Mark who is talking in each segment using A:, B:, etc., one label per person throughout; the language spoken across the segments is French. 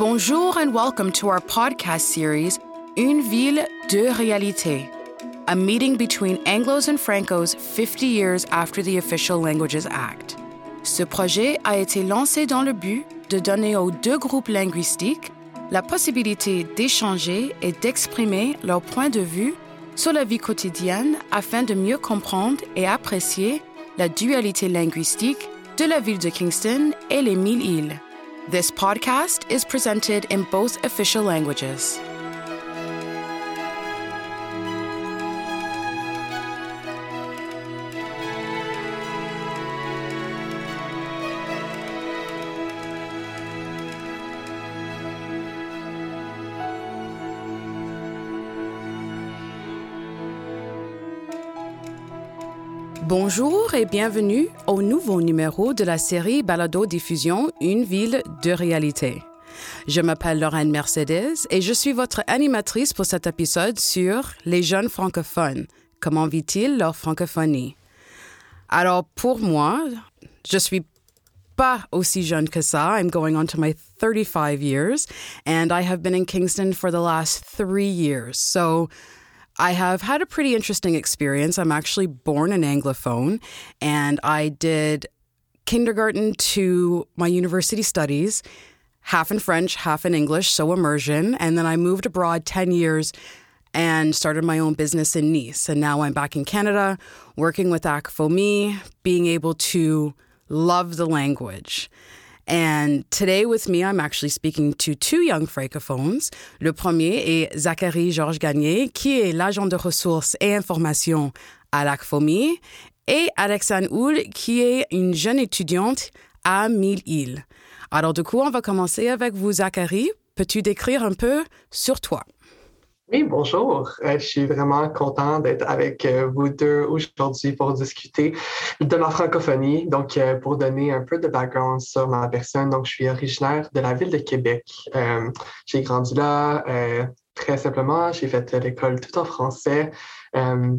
A: Bonjour and welcome to our podcast series, Une ville, deux réalités, a meeting between Anglos and Francos 50 years after the Official Languages Act. Ce projet a été lancé dans le but de donner aux deux groupes linguistiques la possibilité d'échanger et d'exprimer leur point de vue sur la vie quotidienne afin de mieux comprendre et apprécier la dualité linguistique de la ville de Kingston et les mille îles. This podcast is presented in both official languages. Bonjour et bienvenue au nouveau numéro de la série Balado Diffusion Une ville, de réalité. Je m'appelle Lorraine Mercedes et je suis votre animatrice pour cet épisode sur les jeunes francophones. Comment vit-il leur francophonie? Alors, pour moi, je suis pas aussi jeune que ça. I'm going on to my 35 years and I have been in Kingston for the last three years. So, I have had a pretty interesting experience. I'm actually born an Anglophone, and I did kindergarten to my university studies, half in French, half in English, so immersion. And then I moved abroad 10 years and started my own business in Nice. And now I'm back in Canada working with ACFOME, being able to love the language. And today with me, I'm actually speaking to two young francophones. Le premier est Zachary Georges Gagné, qui est l'agent de ressources et informations à l'ACFOMI, et Alexandre Houl, qui est une jeune étudiante à Mille-Îles. Alors du coup, on va commencer avec vous, Zachary. Peux-tu décrire un peu sur toi?
B: Oui, bonjour. Euh, je suis vraiment content d'être avec euh, vous deux aujourd'hui pour discuter de ma francophonie. Donc, euh, pour donner un peu de background sur ma personne, donc je suis originaire de la ville de Québec. j'ai grandi là très simplement. J'ai fait l'école tout en français.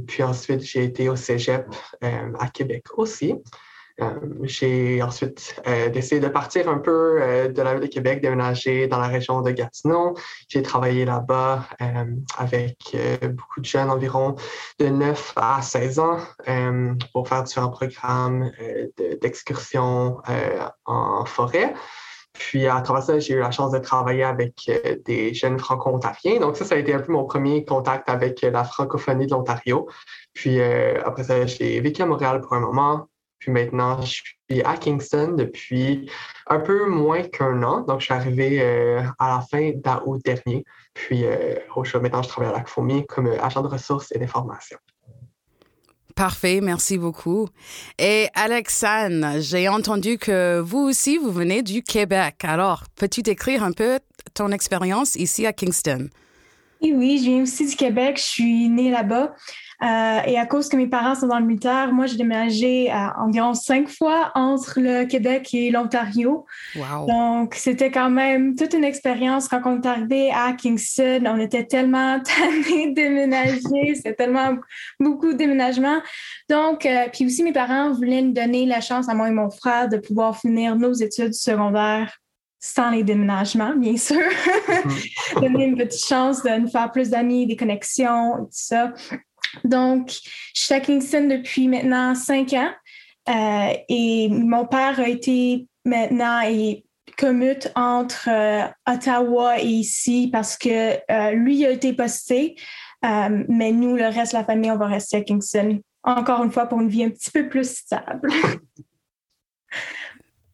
B: puis ensuite, j'ai été au Cégep à Québec aussi. Euh, j'ai ensuite euh, décidé de partir un peu euh, de la ville de Québec, déménager dans la région de Gatineau. J'ai travaillé là-bas avec beaucoup de jeunes, environ de 9 à 16 ans, pour faire différents programmes d'excursion en forêt. Puis à travers ça, j'ai eu la chance de travailler avec des jeunes franco-ontariens. Donc ça, ça a été un peu mon premier contact avec la francophonie de l'Ontario. Puis après ça, j'ai vécu à Montréal pour un moment. Puis maintenant, je suis à Kingston depuis un peu moins qu'un an. Donc, je suis arrivé euh, à la fin d'août dernier. Puis euh, maintenant, je travaille à la FOMI comme euh, agent de ressources et d'information.
A: Parfait, merci beaucoup. Et Alexandre, j'ai entendu que vous aussi, vous venez du Québec. Alors, peux-tu décrire un peu ton expérience ici à Kingston?
C: Oui, oui, je viens aussi du Québec. Je suis née là-bas. Euh, et à cause que mes parents sont dans le militaire, moi, j'ai déménagé à environ cinq fois entre le Québec et l'Ontario. Donc, c'était quand même toute une expérience. Quand on est arrivé à Kingston, on était tellement tannés de déménager. C'était tellement beaucoup de déménagements. Donc, euh, puis aussi, mes parents voulaient nous donner la chance à moi et mon frère de pouvoir finir nos études secondaires sans les déménagements, bien sûr. Mm-hmm. Donner une petite chance de nous faire plus d'amis, des connexions, tout ça. Donc, je suis à Kingston depuis maintenant cinq ans euh, et mon père a été maintenant et commute entre euh, Ottawa et ici parce que euh, lui a été posté, mais nous, le reste de la famille, on va rester à Kingston. Encore une fois, pour une vie un petit peu plus stable.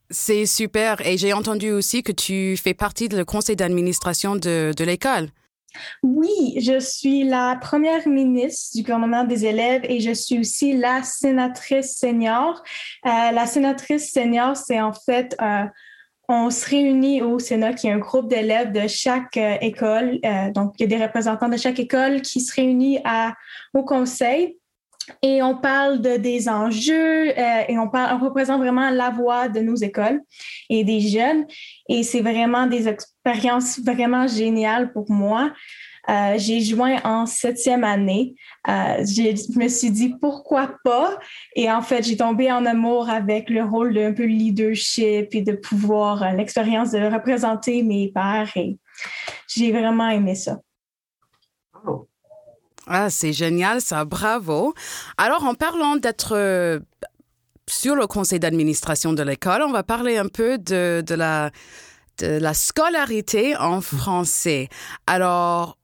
A: C'est super. Et j'ai entendu aussi que tu fais partie du conseil d'administration de l'école.
C: Oui, je suis la première ministre du gouvernement des élèves et je suis aussi la sénatrice senior. Euh, la sénatrice senior, c'est en fait, euh, on se réunit au Sénat, qui est un groupe d'élèves de chaque euh, école. donc, il y a des représentants de chaque école qui se réunissent au conseil et on parle de, des enjeux euh, et on, parle, on représente vraiment la voix de nos écoles et des jeunes. Et c'est vraiment des expériences vraiment géniales pour moi. Euh, j'ai joint en septième année. Euh, je me suis dit pourquoi pas? Et en fait, j'ai tombé en amour avec le rôle d'un peu leadership et de pouvoir, euh, l'expérience de représenter mes pères. Et j'ai vraiment aimé ça.
A: Ah, c'est génial, ça, bravo. Alors, en parlant d'être sur le conseil d'administration de l'école, on va parler un peu de, de la de la scolarité en français. Alors,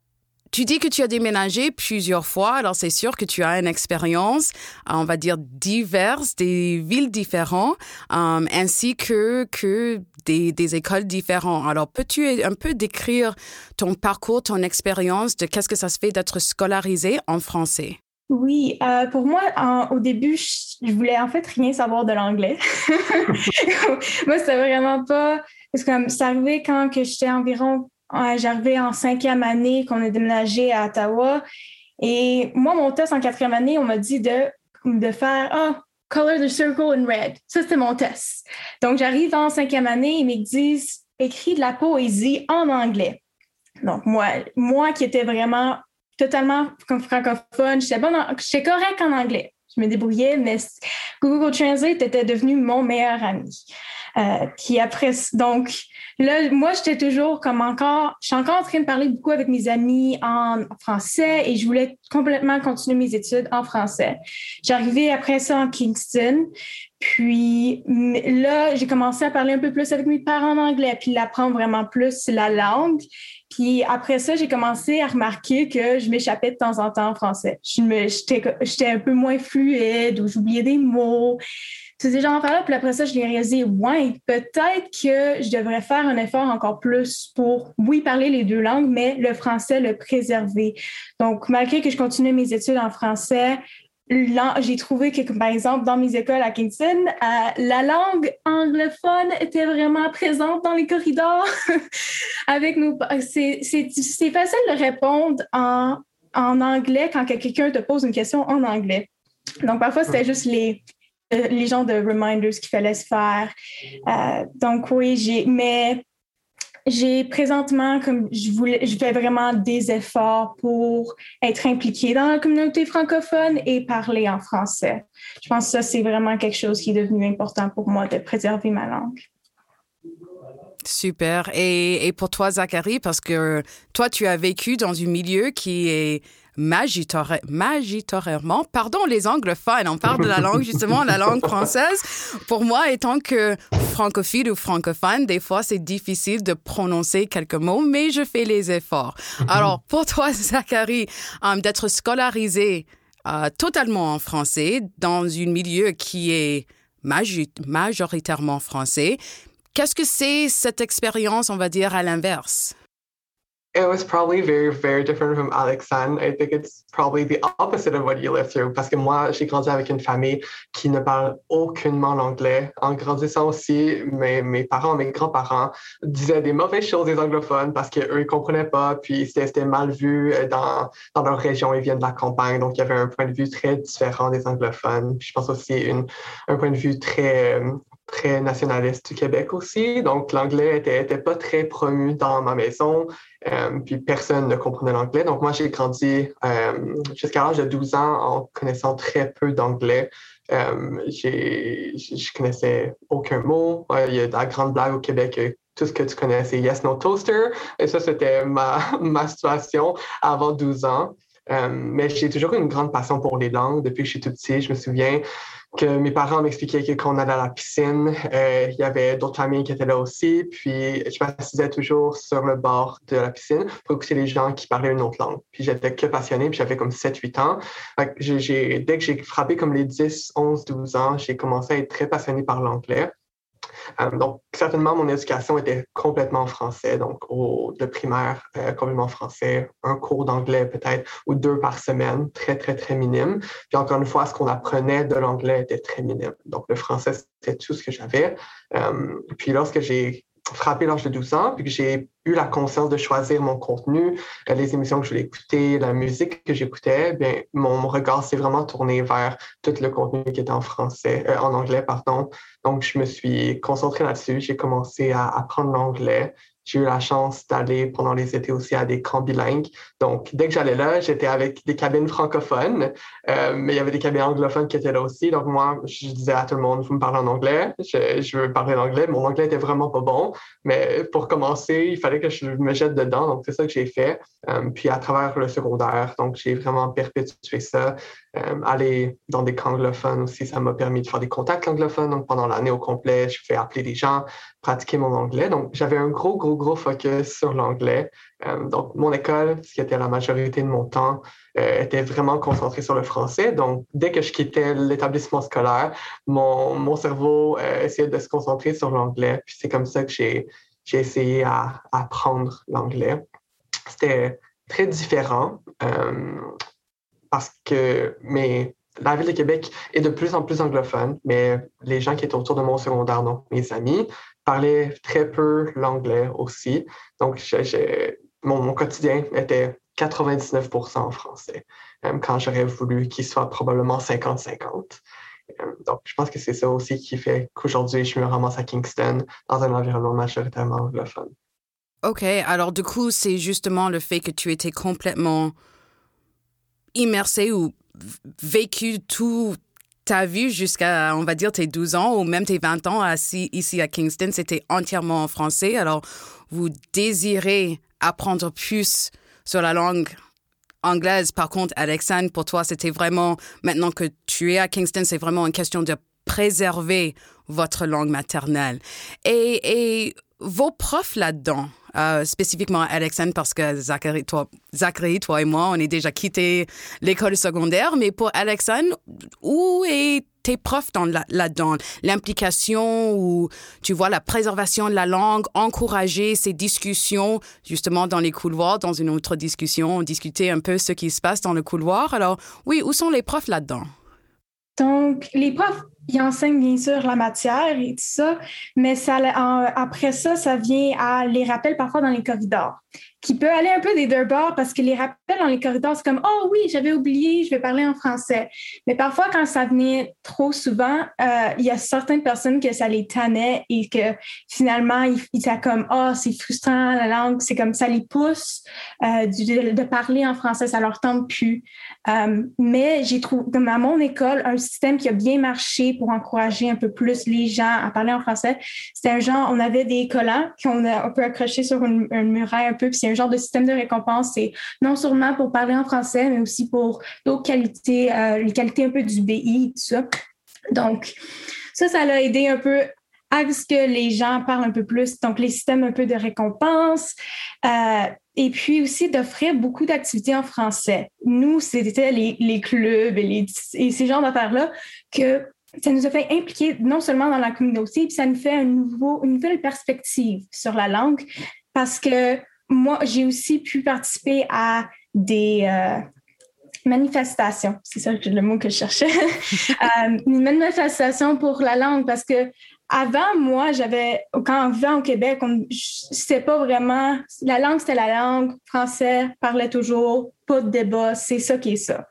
A: tu dis que tu as déménagé plusieurs fois, alors c'est sûr que tu as une expérience, euh, on va dire, diverse, des villes différentes, euh, ainsi que, que des, écoles différentes. Alors, peux-tu un peu décrire ton parcours, ton expérience de qu'est-ce que ça se fait d'être scolarisé en français?
C: Oui, euh, pour moi, au début, je, voulais en fait rien savoir de l'anglais. moi, c'était vraiment pas parce que ça arrivait quand j'étais environ, j'arrivais en cinquième année, qu'on a déménagé à Ottawa. Et moi, mon test en quatrième année, on m'a dit de, de faire oh, color the circle in red. Ça, c'était mon test. Donc, j'arrive en cinquième année, ils me disent écris de la poésie en anglais. Donc, moi, moi qui étais vraiment totalement francophone, j'étais bon j'étais correct en anglais. Je me débrouillais, mais Google Translate était devenu mon meilleur ami. Euh, puis après, donc là, moi, j'étais toujours comme encore, je suis encore en train de parler beaucoup avec mes amis en français et je voulais complètement continuer mes études en français. J'arrivais après ça en Kingston. Puis là, j'ai commencé à parler un peu plus avec mes parents en anglais, puis l'apprendre vraiment plus la langue. Puis après ça, j'ai commencé à remarquer que je m'échappais de temps en temps en français. J'étais un peu moins fluide ou j'oubliais des mots. C'est ces genres là Puis après ça, je l'ai réalisé, ouais, peut-être que je devrais faire un effort encore plus pour, oui, parler les deux langues, mais le français, le préserver. Donc, malgré que je continue mes études en français, j'ai trouvé que, par exemple, dans mes écoles à Kingston, euh, la langue anglophone était vraiment présente dans les corridors avec nous. C'est facile de répondre en, en anglais quand quelqu'un te pose une question en anglais. Donc, parfois, c'était juste les, les genres de reminders qu'il fallait se faire. Euh, donc oui, j'ai, mais j'ai présentement, comme je voulais, je fais vraiment des efforts pour être impliquée dans la communauté francophone et parler en français. Je pense que ça, c'est vraiment quelque chose qui est devenu important pour moi de préserver ma langue.
A: Super. Et, et pour toi, Zachary, parce que toi, tu as vécu dans un milieu qui est magitorairement, pardon les anglophones, on parle de la langue justement, la langue française. Pour moi, étant que francophile ou francophone, des fois c'est difficile de prononcer quelques mots, mais je fais les efforts. Mhm. Alors, pour toi, Zachary, um, d'être scolarisé euh, totalement en français dans un milieu qui est majoritairement français, qu'est-ce que c'est cette expérience, on va dire, à l'inverse?
B: It was probably very, very different from Alexandre. I think it's probably the opposite of what you lived through. Parce que moi, j'ai grandi avec une famille qui ne parle aucunement l'anglais. En grandissant aussi, mes, parents, mes grands-parents disaient des mauvaises choses des anglophones parce qu'eux, ils comprenaient pas. Puis c'était mal vu euh, dans, leur région. Ils viennent de la campagne. Donc, il y avait un point de vue très différent des anglophones. Je pense aussi un point de vue très, très nationaliste du Québec aussi. Donc, l'anglais était, était pas très promu dans ma maison. Euh, puis personne ne comprenait l'anglais. Donc, moi, j'ai grandi euh, jusqu'à l'âge de 12 ans en connaissant très peu d'anglais. Euh, je connaissais aucun mot. il y a la grande blague au Québec tout ce que tu connais, c'est Yes, No Toaster. Et ça, c'était ma, ma situation avant 12 ans. mais j'ai toujours une grande passion pour les langues depuis que je suis tout petit. Je me souviens, que mes parents m'expliquaient que quand on allait à la piscine, euh, il y avait d'autres familles qui étaient là aussi. Puis je m'assisais toujours sur le bord de la piscine pour écouter les gens qui parlaient une autre langue. Puis j'étais que passionné, puis j'avais comme 7-8 ans. dès que j'ai frappé comme les 10, 11, 12 ans, j'ai commencé à être très passionné par l'anglais. Euh, donc, certainement, mon éducation était complètement en français. Donc, de primaire, euh, complètement français, un cours d'anglais peut-être ou deux par semaine, très, très, très minime. Puis encore une fois, ce qu'on apprenait de l'anglais était très minime. Donc, le français, c'était tout ce que j'avais. Euh, puis lorsque j'ai frappé l'âge de 12 ans, puis que j'ai eu la conscience de choisir mon contenu, euh, les émissions que je voulais écouter, la musique que j'écoutais, bien, mon regard s'est vraiment tourné vers tout le contenu qui était en français, euh, en anglais, pardon. Donc, je me suis concentré là-dessus. J'ai commencé à apprendre l'anglais. J'ai eu la chance d'aller pendant les étés aussi à des camps bilingues. Donc, dès que j'allais là, j'étais avec des cabines francophones, euh, mais il y avait des cabines anglophones qui étaient là aussi. Donc, moi, je disais à tout le monde, vous me parlez en anglais, je, je veux parler l'anglais. Mon anglais était vraiment pas bon, mais pour commencer, il fallait que je me jette dedans. Donc, c'est ça que j'ai fait. Euh, puis, à travers le secondaire, donc, j'ai vraiment perpétué ça. Euh, aller dans des camps anglophones aussi, ça m'a permis de faire des contacts anglophones. Donc, pendant l'année au complet, je fais appeler des gens, pratiquer mon anglais. Donc, j'avais un gros, gros, gros focus sur l'anglais. Euh, donc, mon école, ce qui était la majorité de mon temps, euh, était vraiment concentré sur le français. Donc, dès que je quittais l'établissement scolaire, mon, mon cerveau essayait de se concentrer sur l'anglais. Puis c'est comme ça que j'ai, j'ai essayé à, apprendre l'anglais. C'était très différent parce que mais la ville de Québec est de plus en plus anglophone, mais les gens qui étaient autour de mon secondaire, donc mes amis, parlais très peu l'anglais aussi. Donc, mon, quotidien était 99% en français, même quand j'aurais voulu qu'il soit probablement 50-50. Euh, donc, je pense que c'est ça aussi qui fait qu'aujourd'hui, je me ramasse à Kingston dans un environnement majoritairement anglophone.
A: OK, alors du coup, c'est justement le fait que tu étais complètement immersé ou vécu tout ta vie jusqu'à, on va dire, tes 12 ans ou même tes 20 ans assis ici à Kingston, c'était entièrement en français. Alors, vous désirez apprendre plus sur la langue anglaise. Par contre, Alexandre, pour toi, c'était vraiment, maintenant que tu es à Kingston, c'est vraiment une question de préserver votre langue maternelle. Et, vos profs là-dedans, euh, spécifiquement Alexandre, parce que Zachary toi, Zachary, toi et moi, on est déjà quitté l'école secondaire. Mais pour Alexandre, où est tes profs dans là-dedans, l'implication ou tu vois la préservation de la langue, encourager ces discussions justement dans les couloirs. Dans une autre discussion, on discutait un peu ce qui se passe dans le couloir? Alors oui, où sont les profs là-dedans?
C: Donc, les profs il enseigne bien sûr la matière et tout ça, mais ça, après ça, ça vient à les rappels parfois dans les corridors qui peut aller un peu des deux bords parce que les rappels dans les corridors, c'est comme Oh oui, j'avais oublié, je vais parler en français. Mais parfois, quand ça venait trop souvent, euh, il y a certaines personnes que ça les tannait et que finalement, ils, étaient comme Oh, c'est frustrant, la langue, c'est comme ça les pousse euh, de, parler en français, ça leur tente plus. Euh, mais j'ai trouvé, comme à mon école, un système qui a bien marché pour encourager un peu plus les gens à parler en français. C'était un genre, on avait des collants qu'on a un peu accrochés sur une, muraille un peu, puis c'est genre de système de récompense. C'est non seulement pour parler en français, mais aussi pour d'autres qualités, euh, les qualités un peu du BI, tout ça. Donc, ça, ça l'a aidé un peu à ce que les gens parlent un peu plus. Donc, les systèmes un peu de récompense. Euh, et puis aussi d'offrir beaucoup d'activités en français. Nous, c'était les, clubs et, ces genres d'affaires-là que ça nous a fait impliquer non seulement dans la communauté, puis ça nous fait une nouvelle perspective sur la langue parce que moi, j'ai aussi pu participer à des euh, manifestations. C'est ça le mot que je cherchais. euh, une manifestation pour la langue parce que avant, moi, j'avais, quand on vivait au Québec, on sais pas vraiment, la langue, c'était la langue, français, parlait toujours, pas de débat, c'est ça qui est ça.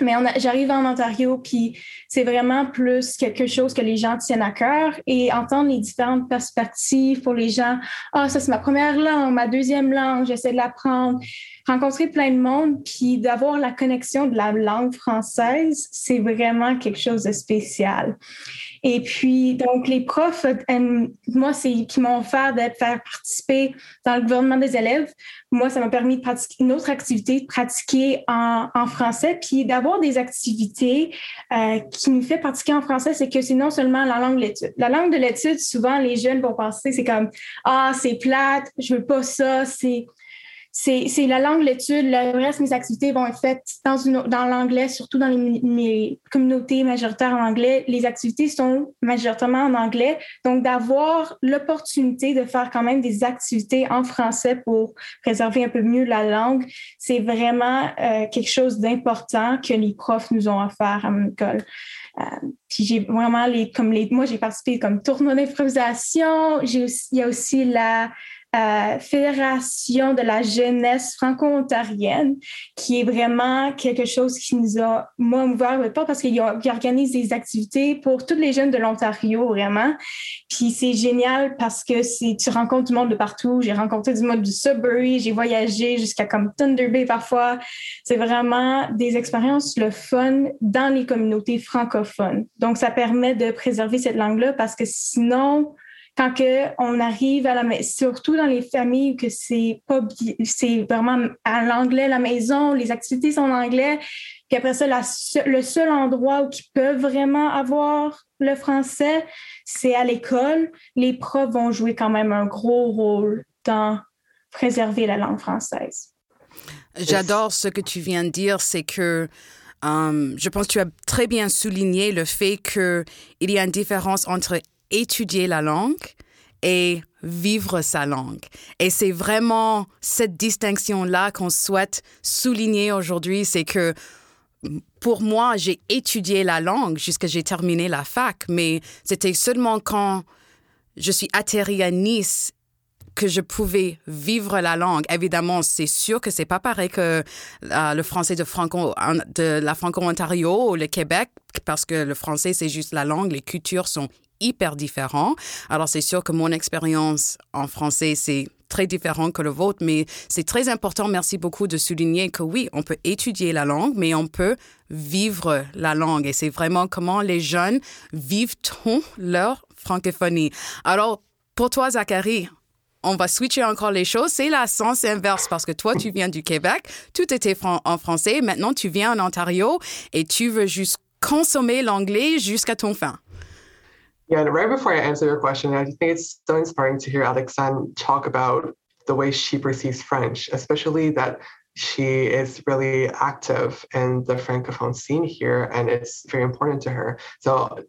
C: Mais j'arrive en Ontario, puis c'est vraiment plus quelque chose que les gens tiennent à cœur et entendre les différentes perspectives pour les gens. Ah, ça, c'est ma première langue, ma deuxième langue, j'essaie de l'apprendre. Rencontrer plein de monde, puis d'avoir la connexion de la langue française, c'est vraiment quelque chose de spécial. Et puis, donc, les profs, moi, c'est qui m'ont offert d'être faire participer dans le gouvernement des élèves. Moi, ça m'a permis de pratiquer une autre activité, de pratiquer en, en français, puis d'avoir des activités euh, qui nous fait pratiquer en français, c'est que c'est non seulement la langue de l'étude. La langue de l'étude, souvent, les jeunes vont penser, c'est comme, ah, c'est plate, je veux pas ça, c'est c'est la langue l'étude. Le reste mes activités vont être faites dans, dans l'anglais, surtout dans les, communautés majoritaires en anglais. Les activités sont majoritairement en anglais. Donc, d'avoir l'opportunité de faire quand même des activités en français pour préserver un peu mieux la langue, c'est vraiment euh, quelque chose d'important que les profs nous ont offert à mon école. Euh, puis j'ai vraiment les, comme les, moi j'ai participé comme tournoi d'improvisation. Il y a aussi la euh, Fédération de la jeunesse franco-ontarienne, qui est vraiment quelque chose qui nous a, moi, ouvert pas parce qu'ils organisent des activités pour tous les jeunes de l'Ontario, vraiment. Puis c'est génial parce que tu rencontres du monde de partout. J'ai rencontré du monde du Sudbury, j'ai voyagé jusqu'à comme Thunder Bay parfois. C'est vraiment des expériences le fun dans les communautés francophones. Donc, ça permet de préserver cette langue-là parce que sinon, quand que on arrive à la surtout dans les familles que c'est pas c'est vraiment à l'anglais la maison, les activités sont en anglais, puis après ça le seul endroit où ils peuvent vraiment avoir le français, c'est à l'école. Les profs vont jouer quand même un gros rôle dans préserver la langue française.
A: J'adore ce que tu viens de dire, c'est que um, je pense que tu as très bien souligné le fait qu'il y a une différence entre étudier la langue et vivre sa langue. Et c'est vraiment cette distinction-là qu'on souhaite souligner aujourd'hui, c'est que pour moi, j'ai étudié la langue jusqu'à j'ai terminé la fac, mais c'était seulement quand je suis atterri à Nice que je pouvais vivre la langue. Évidemment, c'est sûr que c'est pas pareil que euh, le français de, Franco, de la Franco-Ontario ou le Québec, parce que le français, c'est juste la langue, les cultures sont hyper différents. Alors, c'est sûr que mon expérience en français, c'est très différent que le vôtre, mais c'est très important, merci beaucoup de souligner que oui, on peut étudier la langue, mais on peut vivre la langue. Et c'est vraiment comment les jeunes vivent leur francophonie. Alors, pour toi, Zachary, on va switcher encore les choses. C'est la sens inverse parce que toi, tu viens du Québec, tout était en français. Maintenant, tu viens en Ontario et tu veux juste consommer l'anglais jusqu'à ton fin.
B: Yeah, and right before I answer your question, I think it's so inspiring to hear Alexandre talk about the way she perceives French, especially that she is really active in the francophone scene here and it's very important to her. So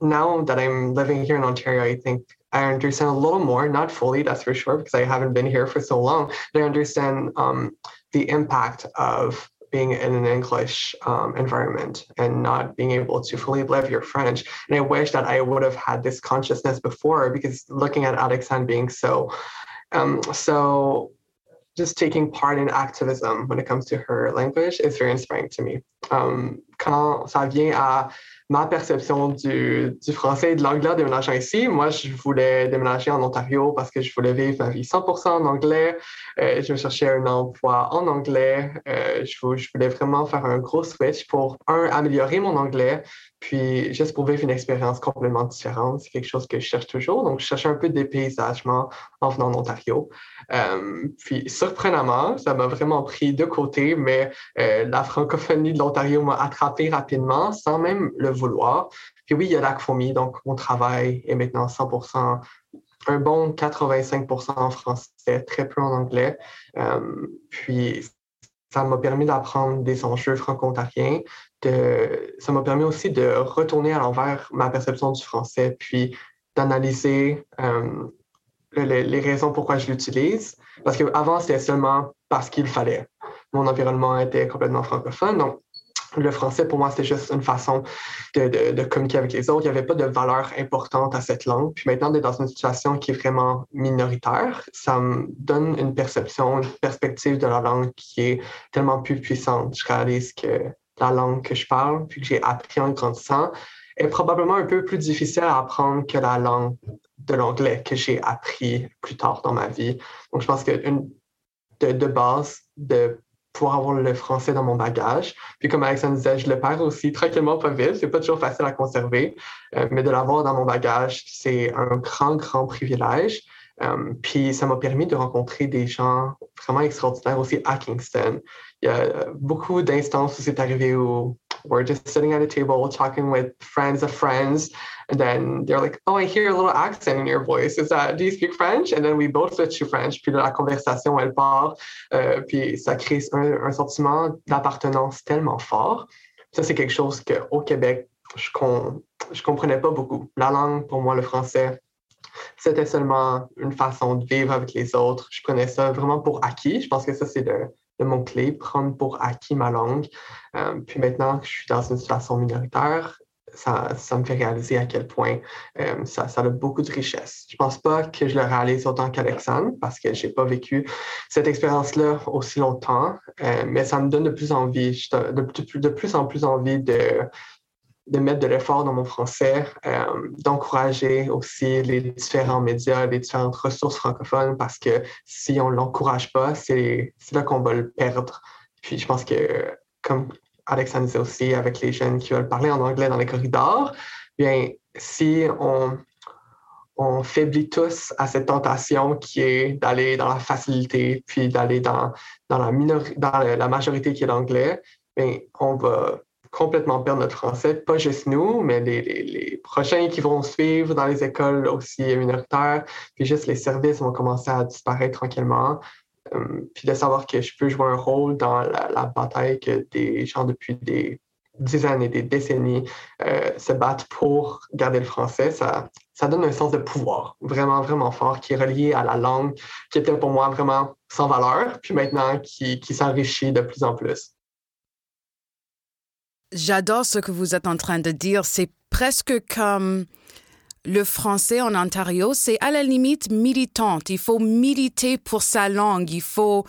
B: now that i'm living here in ontario i think i understand a little more not fully that's for sure because i haven't been here for so long but i understand um, the impact of being in an English um, environment and not being able to fully live your French. And I wish that I would have had this consciousness before because looking at Alexandre being so, um, so just taking part in activism when it comes to her language is very inspiring to me. Um, quand ça vient à ma perception du, français et de l'anglais en déménageant ici. Moi, je voulais déménager en Ontario parce que je voulais vivre ma vie 100% en anglais. Euh, je cherchais un emploi en anglais. Euh, je, je, voulais vraiment faire un gros switch pour, un, améliorer mon anglais, puis juste pour vivre une expérience complètement différente. C'est quelque chose que je cherche toujours. Donc, je cherchais un peu de dépaysagement en venant en Ontario. Euh, puis, surprenamment, ça m'a vraiment pris de côté, mais euh, la francophonie de l'Ontario m'a attrapé rapidement sans même le vouloir. Puis oui, il y a l'ACFOMI, donc mon travail est maintenant 100 un bon 85 en français, très peu en anglais. Euh, puis ça m'a permis d'apprendre des enjeux franco-ontariens. De, ça m'a permis aussi de retourner à l'envers ma perception du français, puis d'analyser euh, les, raisons pourquoi je l'utilise. Parce qu'avant, c'était seulement parce qu'il fallait. Mon environnement était complètement francophone, donc le français, pour moi, c'était juste une façon de, communiquer avec les autres. Il n'y avait pas de valeur importante à cette langue. Puis maintenant, d'être dans une situation qui est vraiment minoritaire, ça me donne une perception, une perspective de la langue qui est tellement plus puissante. Je réalise que la langue que je parle, puis que j'ai appris en grandissant, est probablement un peu plus difficile à apprendre que la langue de l'anglais que j'ai appris plus tard dans ma vie. Donc, je pense que une, de, de base, de pour avoir le français dans mon bagage. Puis comme Alexandre disait, je le perds aussi tranquillement, pas vite. C'est pas toujours facile à conserver, euh, mais de l'avoir dans mon bagage, c'est un grand, grand privilège. Euh, puis ça m'a permis de rencontrer des gens vraiment extraordinaires aussi à Kingston. Il y a beaucoup d'instances où c'est arrivé où we're just sitting at a table talking with friends of friends. And then they're like, oh, I hear a little accent in your voice. Is that, do you speak French? And then we both switch to French. Puis la conversation, elle part. Euh, puis ça crée un, sentiment d'appartenance tellement fort. Ça, c'est quelque chose qu'au Québec, je ne comprenais pas beaucoup. La langue, pour moi, le français, c'était seulement une façon de vivre avec les autres. Je prenais ça vraiment pour acquis. Je pense que ça, c'est le, de mon clé, prendre pour acquis ma langue. Euh, puis maintenant que je suis dans une situation minoritaire, ça, me fait réaliser à quel point euh, ça, ça, a beaucoup de richesse. Je pense pas que je le réalise autant qu'Alexandre parce que j'ai pas vécu cette expérience-là aussi longtemps, euh, mais ça me donne de plus envie, de plus en plus envie de, de mettre de l'effort dans mon français, euh, d'encourager aussi les différents médias, les différentes ressources francophones, parce que si on ne l'encourage pas, c'est là qu'on va le perdre. Puis je pense que, comme Alexandre disait aussi, avec les jeunes qui veulent parler en anglais dans les corridors, bien, si on, on faiblit tous à cette tentation qui est d'aller dans la facilité, puis d'aller dans, dans, la, dans la majorité qui est l'anglais, on va complètement perdre notre français, pas juste nous, mais les, les, prochains qui vont suivre dans les écoles aussi minoritaires, puis juste les services vont commencer à disparaître tranquillement. Euh, puis de savoir que je peux jouer un rôle dans la, bataille que des gens depuis des dizaines et des décennies euh, se battent pour garder le français, ça, ça donne un sens de pouvoir vraiment, vraiment fort qui est relié à la langue qui était pour moi vraiment sans valeur, puis maintenant qui, qui s'enrichit de plus en plus.
A: J'adore ce que vous êtes en train de dire. C'est presque comme le français en Ontario, c'est à la limite militante. Il faut militer pour sa langue. Il faut,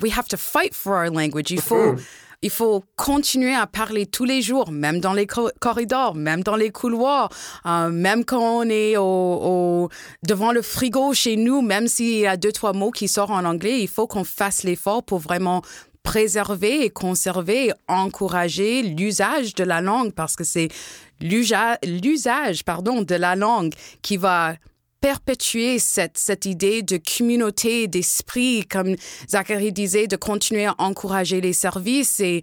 A: we have to fight for our language. Il faut, mm-hmm. il faut continuer à parler tous les jours, même dans les corridors, même dans les couloirs, euh, même quand on est au, devant le frigo chez nous, même s'il y a deux, trois mots qui sortent en anglais, il faut qu'on fasse l'effort pour vraiment préserver et conserver encourager l'usage de la langue parce que c'est l'usage pardon de la langue qui va perpétuer cette, cette idée de communauté, d'esprit, comme Zachary disait, de continuer à encourager les services. Et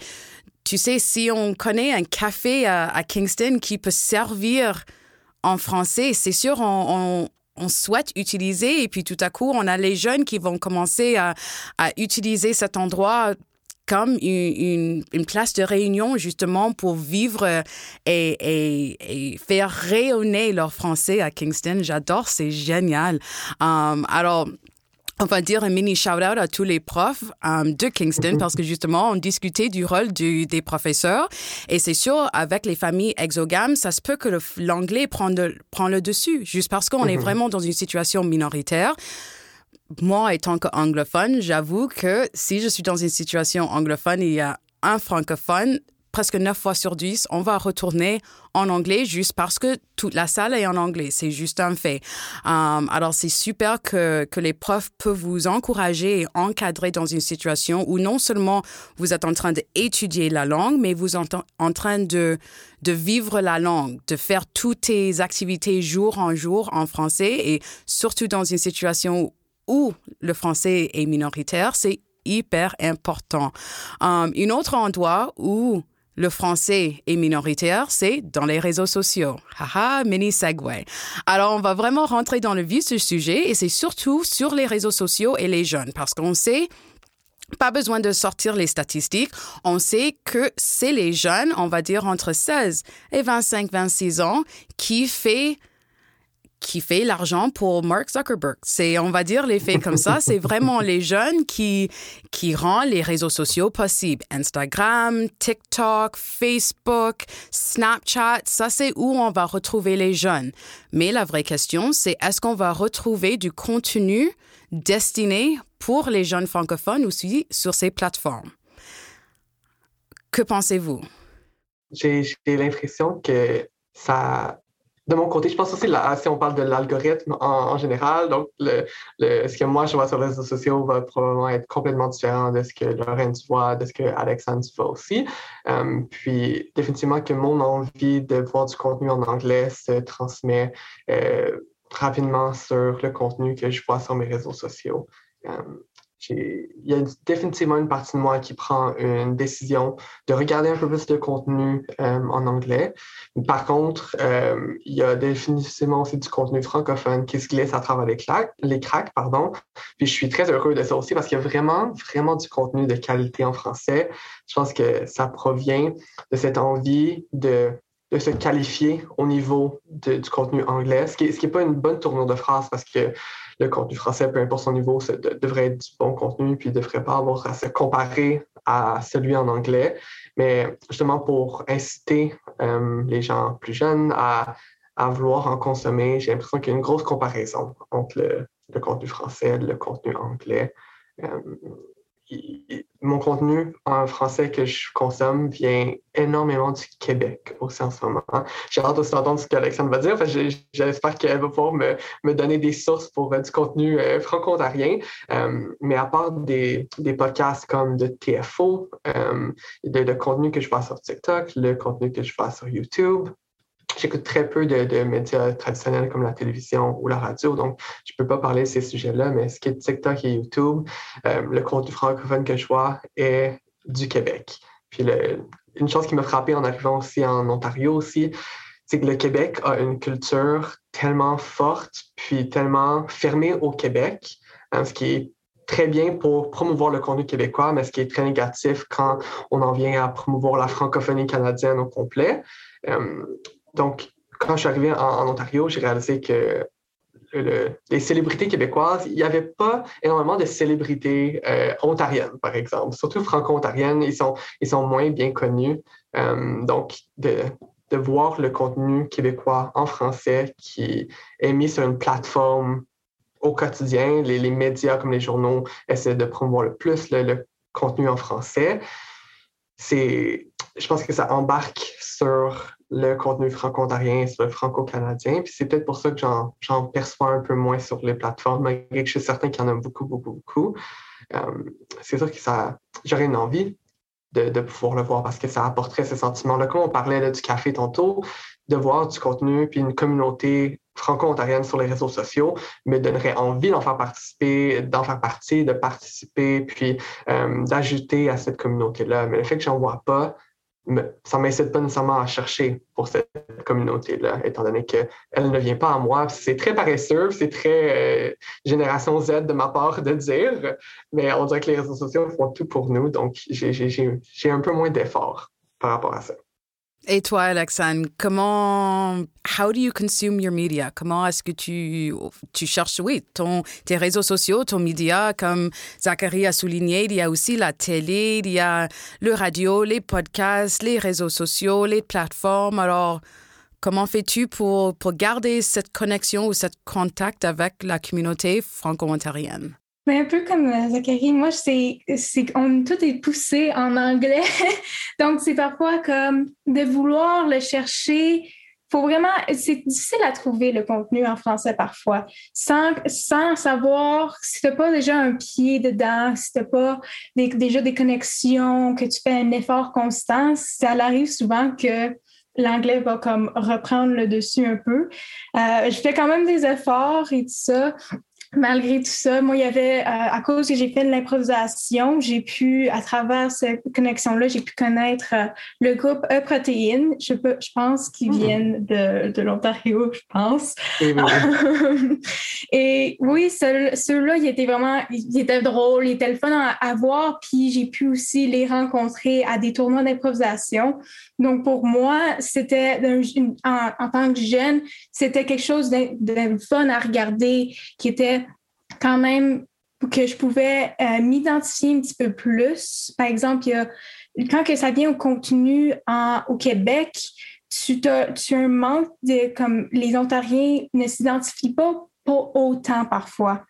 A: tu sais, si on connaît un café à, Kingston qui peut servir en français, c'est sûr, on, on souhaite utiliser et puis tout à coup, on a les jeunes qui vont commencer à, à utiliser cet endroit comme une, une, place de réunion justement pour vivre euh, et, et, faire rayonner leur français à Kingston. J'adore, c'est génial. Um, alors, on va dire un mini shout-out à tous les profs um, de Kingston parce que justement, on discutait du rôle du, des professeurs et c'est sûr, avec les familles exogames, ça se peut que l'anglais prend, prend le dessus juste parce qu'on est mm-hmm. vraiment dans une situation minoritaire moi, étant qu'anglophone, j'avoue que si je suis dans une situation anglophone et il y a un francophone, presque neuf fois sur dix, on va retourner en anglais juste parce que toute la salle est en anglais. C'est juste un fait. Um, alors, c'est super que, que les profs peuvent vous encourager et encadrer dans une situation où non seulement vous êtes en train d'étudier la langue, mais vous êtes en train de, de vivre la langue, de faire toutes tes activités jour en jour en français et surtout dans une situation où le français est minoritaire, c'est hyper important. Um, un autre endroit où le français est minoritaire, c'est dans les réseaux sociaux. Haha, mini segue. Alors, on va vraiment rentrer dans le vif du sujet et c'est surtout sur les réseaux sociaux et les jeunes parce qu'on sait pas besoin de sortir les statistiques. On sait que c'est les jeunes, on va dire entre 16 et 25, 26 ans, qui fait qui fait l'argent pour Mark Zuckerberg. C'est, on va dire, les faits comme ça. C'est vraiment les jeunes qui, qui rendent les réseaux sociaux possibles. Instagram, TikTok, Facebook, Snapchat, ça c'est où on va retrouver les jeunes. Mais la vraie question, c'est est-ce qu'on va retrouver du contenu destiné pour les jeunes francophones aussi sur ces plateformes? Que pensez-vous?
B: J'ai l'impression que ça de mon côté, je pense aussi, là, si on parle de l'algorithme en, général, donc ce que moi je vois sur les réseaux sociaux va probablement être complètement différent de ce que Laurence voit, de ce que Alexandre voit aussi. Euh, puis définitivement que mon envie de voir du contenu en anglais se transmet euh, rapidement sur le contenu que je vois sur mes réseaux sociaux. Euh, il y a définitivement une partie de moi qui prend une décision de regarder un peu plus de contenu euh, en anglais. Par contre, euh, il y a définitivement aussi du contenu francophone qui se glisse à travers les, les cracks. Pardon. Puis je suis très heureux de ça aussi parce qu'il y a vraiment, vraiment du contenu de qualité en français. Je pense que ça provient de cette envie de de se qualifier au niveau du contenu anglais, ce qui n'est pas une bonne tournure de phrase parce que le contenu français, peu importe son niveau, devrait être du bon contenu, puis ne devrait pas avoir à se comparer à celui en anglais, mais justement pour inciter euh, les gens plus jeunes à, vouloir en consommer, j'ai l'impression qu'il y a une grosse comparaison entre le, le contenu français et le contenu anglais. Euh, mon contenu en français que je consomme vient énormément du Québec aussi en ce moment. J'ai hâte aussi d'entendre ce qu'Alexandre va dire. J'espère qu'elle va pouvoir me, me, donner des sources pour euh, du contenu euh, franco-ontarien. Euh, mais à part des, podcasts comme de TFO, le, contenu que je vois sur TikTok, le contenu que je vois sur YouTube, J'écoute très peu de, médias traditionnels comme la télévision ou la radio, donc je ne peux pas parler de ces sujets-là, mais ce qui est TikTok et YouTube, euh, le contenu francophone que je vois est du Québec. Puis une chose qui m'a frappé en arrivant aussi en Ontario aussi, c'est que le Québec a une culture tellement forte, puis tellement fermée au Québec, hein, ce qui est très bien pour promouvoir le contenu québécois, mais ce qui est très négatif quand on en vient à promouvoir la francophonie canadienne au complet. Euh, donc, quand je suis arrivé en, Ontario, j'ai réalisé que les célébrités québécoises, il n'y avait pas énormément de célébrités euh, ontariennes, par exemple. Surtout franco-ontariennes, ils sont, ils sont moins bien connus. Euh, donc, de, de, voir le contenu québécois en français qui est mis sur une plateforme au quotidien, les, les médias comme les journaux essaient de promouvoir le plus le, le contenu en français. C'est, je pense que ça embarque sur le contenu franco-ontarien sur le franco-canadien. Puis c'est peut-être pour ça que j'en perçois un peu moins sur les plateformes, malgré que je suis certain qu'il y en a beaucoup, beaucoup, beaucoup. Euh, c'est sûr que ça, j'aurais une envie de, de, pouvoir le voir parce que ça apporterait ce sentiment-là. Comme on parlait du café tantôt, de voir du contenu puis une communauté franco-ontarienne sur les réseaux sociaux me donnerait envie d'en faire participer, d'en faire partie, de participer, puis euh, d'ajouter à cette communauté-là. Mais le fait que j'en vois pas, ça ne m'incite pas nécessairement à chercher pour cette communauté-là, étant donné qu'elle ne vient pas à moi. C'est très paresseux, c'est très euh, génération Z de ma part de dire, mais on dirait que les réseaux sociaux font tout pour nous, donc j'ai un peu moins d'efforts par rapport à ça.
A: Et toi, Alexandre, comment, how do you consume your media? Comment est-ce que tu, tu cherches, oui, ton, tes réseaux sociaux, ton média, comme Zachary a souligné, il y a aussi la télé, il y a le radio, les podcasts, les réseaux sociaux, les plateformes. Alors, comment fais-tu pour, pour garder cette connexion ou cette contact avec la communauté franco-ontarienne?
C: Mais un peu comme euh, Zachary, moi, c'est, c'est on tout est poussé en anglais. Donc, c'est parfois comme de vouloir le chercher. Faut vraiment, c'est difficile à trouver le contenu en français parfois, sans, sans savoir si tu n'as pas déjà un pied dedans, si tu n'as pas déjà des connexions, que tu fais un effort constant. Ça arrive souvent que l'anglais va comme reprendre le dessus un peu. Euh, je fais quand même des efforts et tout ça, malgré tout ça, moi, il y avait, euh, à cause que j'ai fait de l'improvisation, j'ai pu, à travers cette connexion-là, j'ai pu connaître euh, le groupe E-Protéine. Je, je pense qu'ils hmm. viennent de, de l'Ontario, je pense. Et oui, ceux-là, ils étaient vraiment, ils étaient drôles, ils étaient le fun à, voir. Puis j'ai pu aussi les rencontrer à des tournois d'improvisation. Donc pour moi, c'était, en, en tant que jeune, c'était quelque chose de fun à regarder qui était quand même que je pouvais euh, m'identifier un petit peu plus. Par exemple, quand que ça vient au contenu au Québec, tu, as, tu as un manque de comme les Ontariens ne s'identifient pas, pas autant parfois.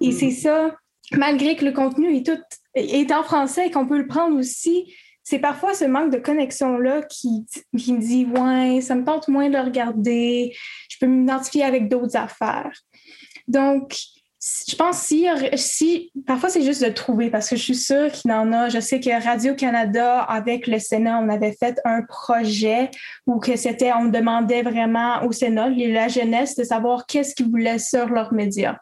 C: Et mm-hmm. c'est ça, malgré que le contenu est tout est en français et qu'on peut le prendre aussi, c'est parfois ce manque de connexion-là qui, qui me dit Ouais, ça me tente moins de le regarder, je peux m'identifier avec d'autres affaires. Donc, je pense si, si parfois c'est juste de trouver parce que je suis sûre qu'il en a. Je sais que Radio-Canada, avec le Sénat, on avait fait un projet où que c'était, on demandait vraiment au Sénat, la jeunesse, de savoir qu'est-ce qu'ils voulaient sur leurs médias.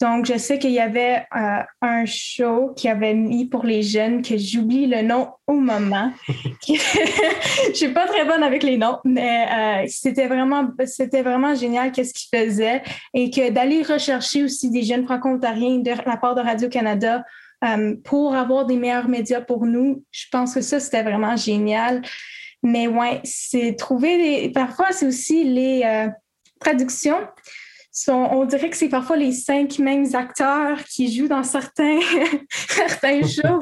C: Donc, je sais qu'il y avait euh, un show qui avait mis pour les jeunes que j'oublie le nom au moment. je suis pas très bonne avec les noms, mais euh, c'était vraiment, c'était vraiment génial qu'est-ce qu'ils faisaient et que d'aller rechercher aussi des jeunes franco-ontariens de la part de Radio-Canada euh, pour avoir des meilleurs médias pour nous. Je pense que ça, c'était vraiment génial. Mais ouais, c'est trouver des, parfois, c'est aussi les traductions on dirait que c'est parfois les cinq mêmes acteurs qui jouent dans certains, certains shows.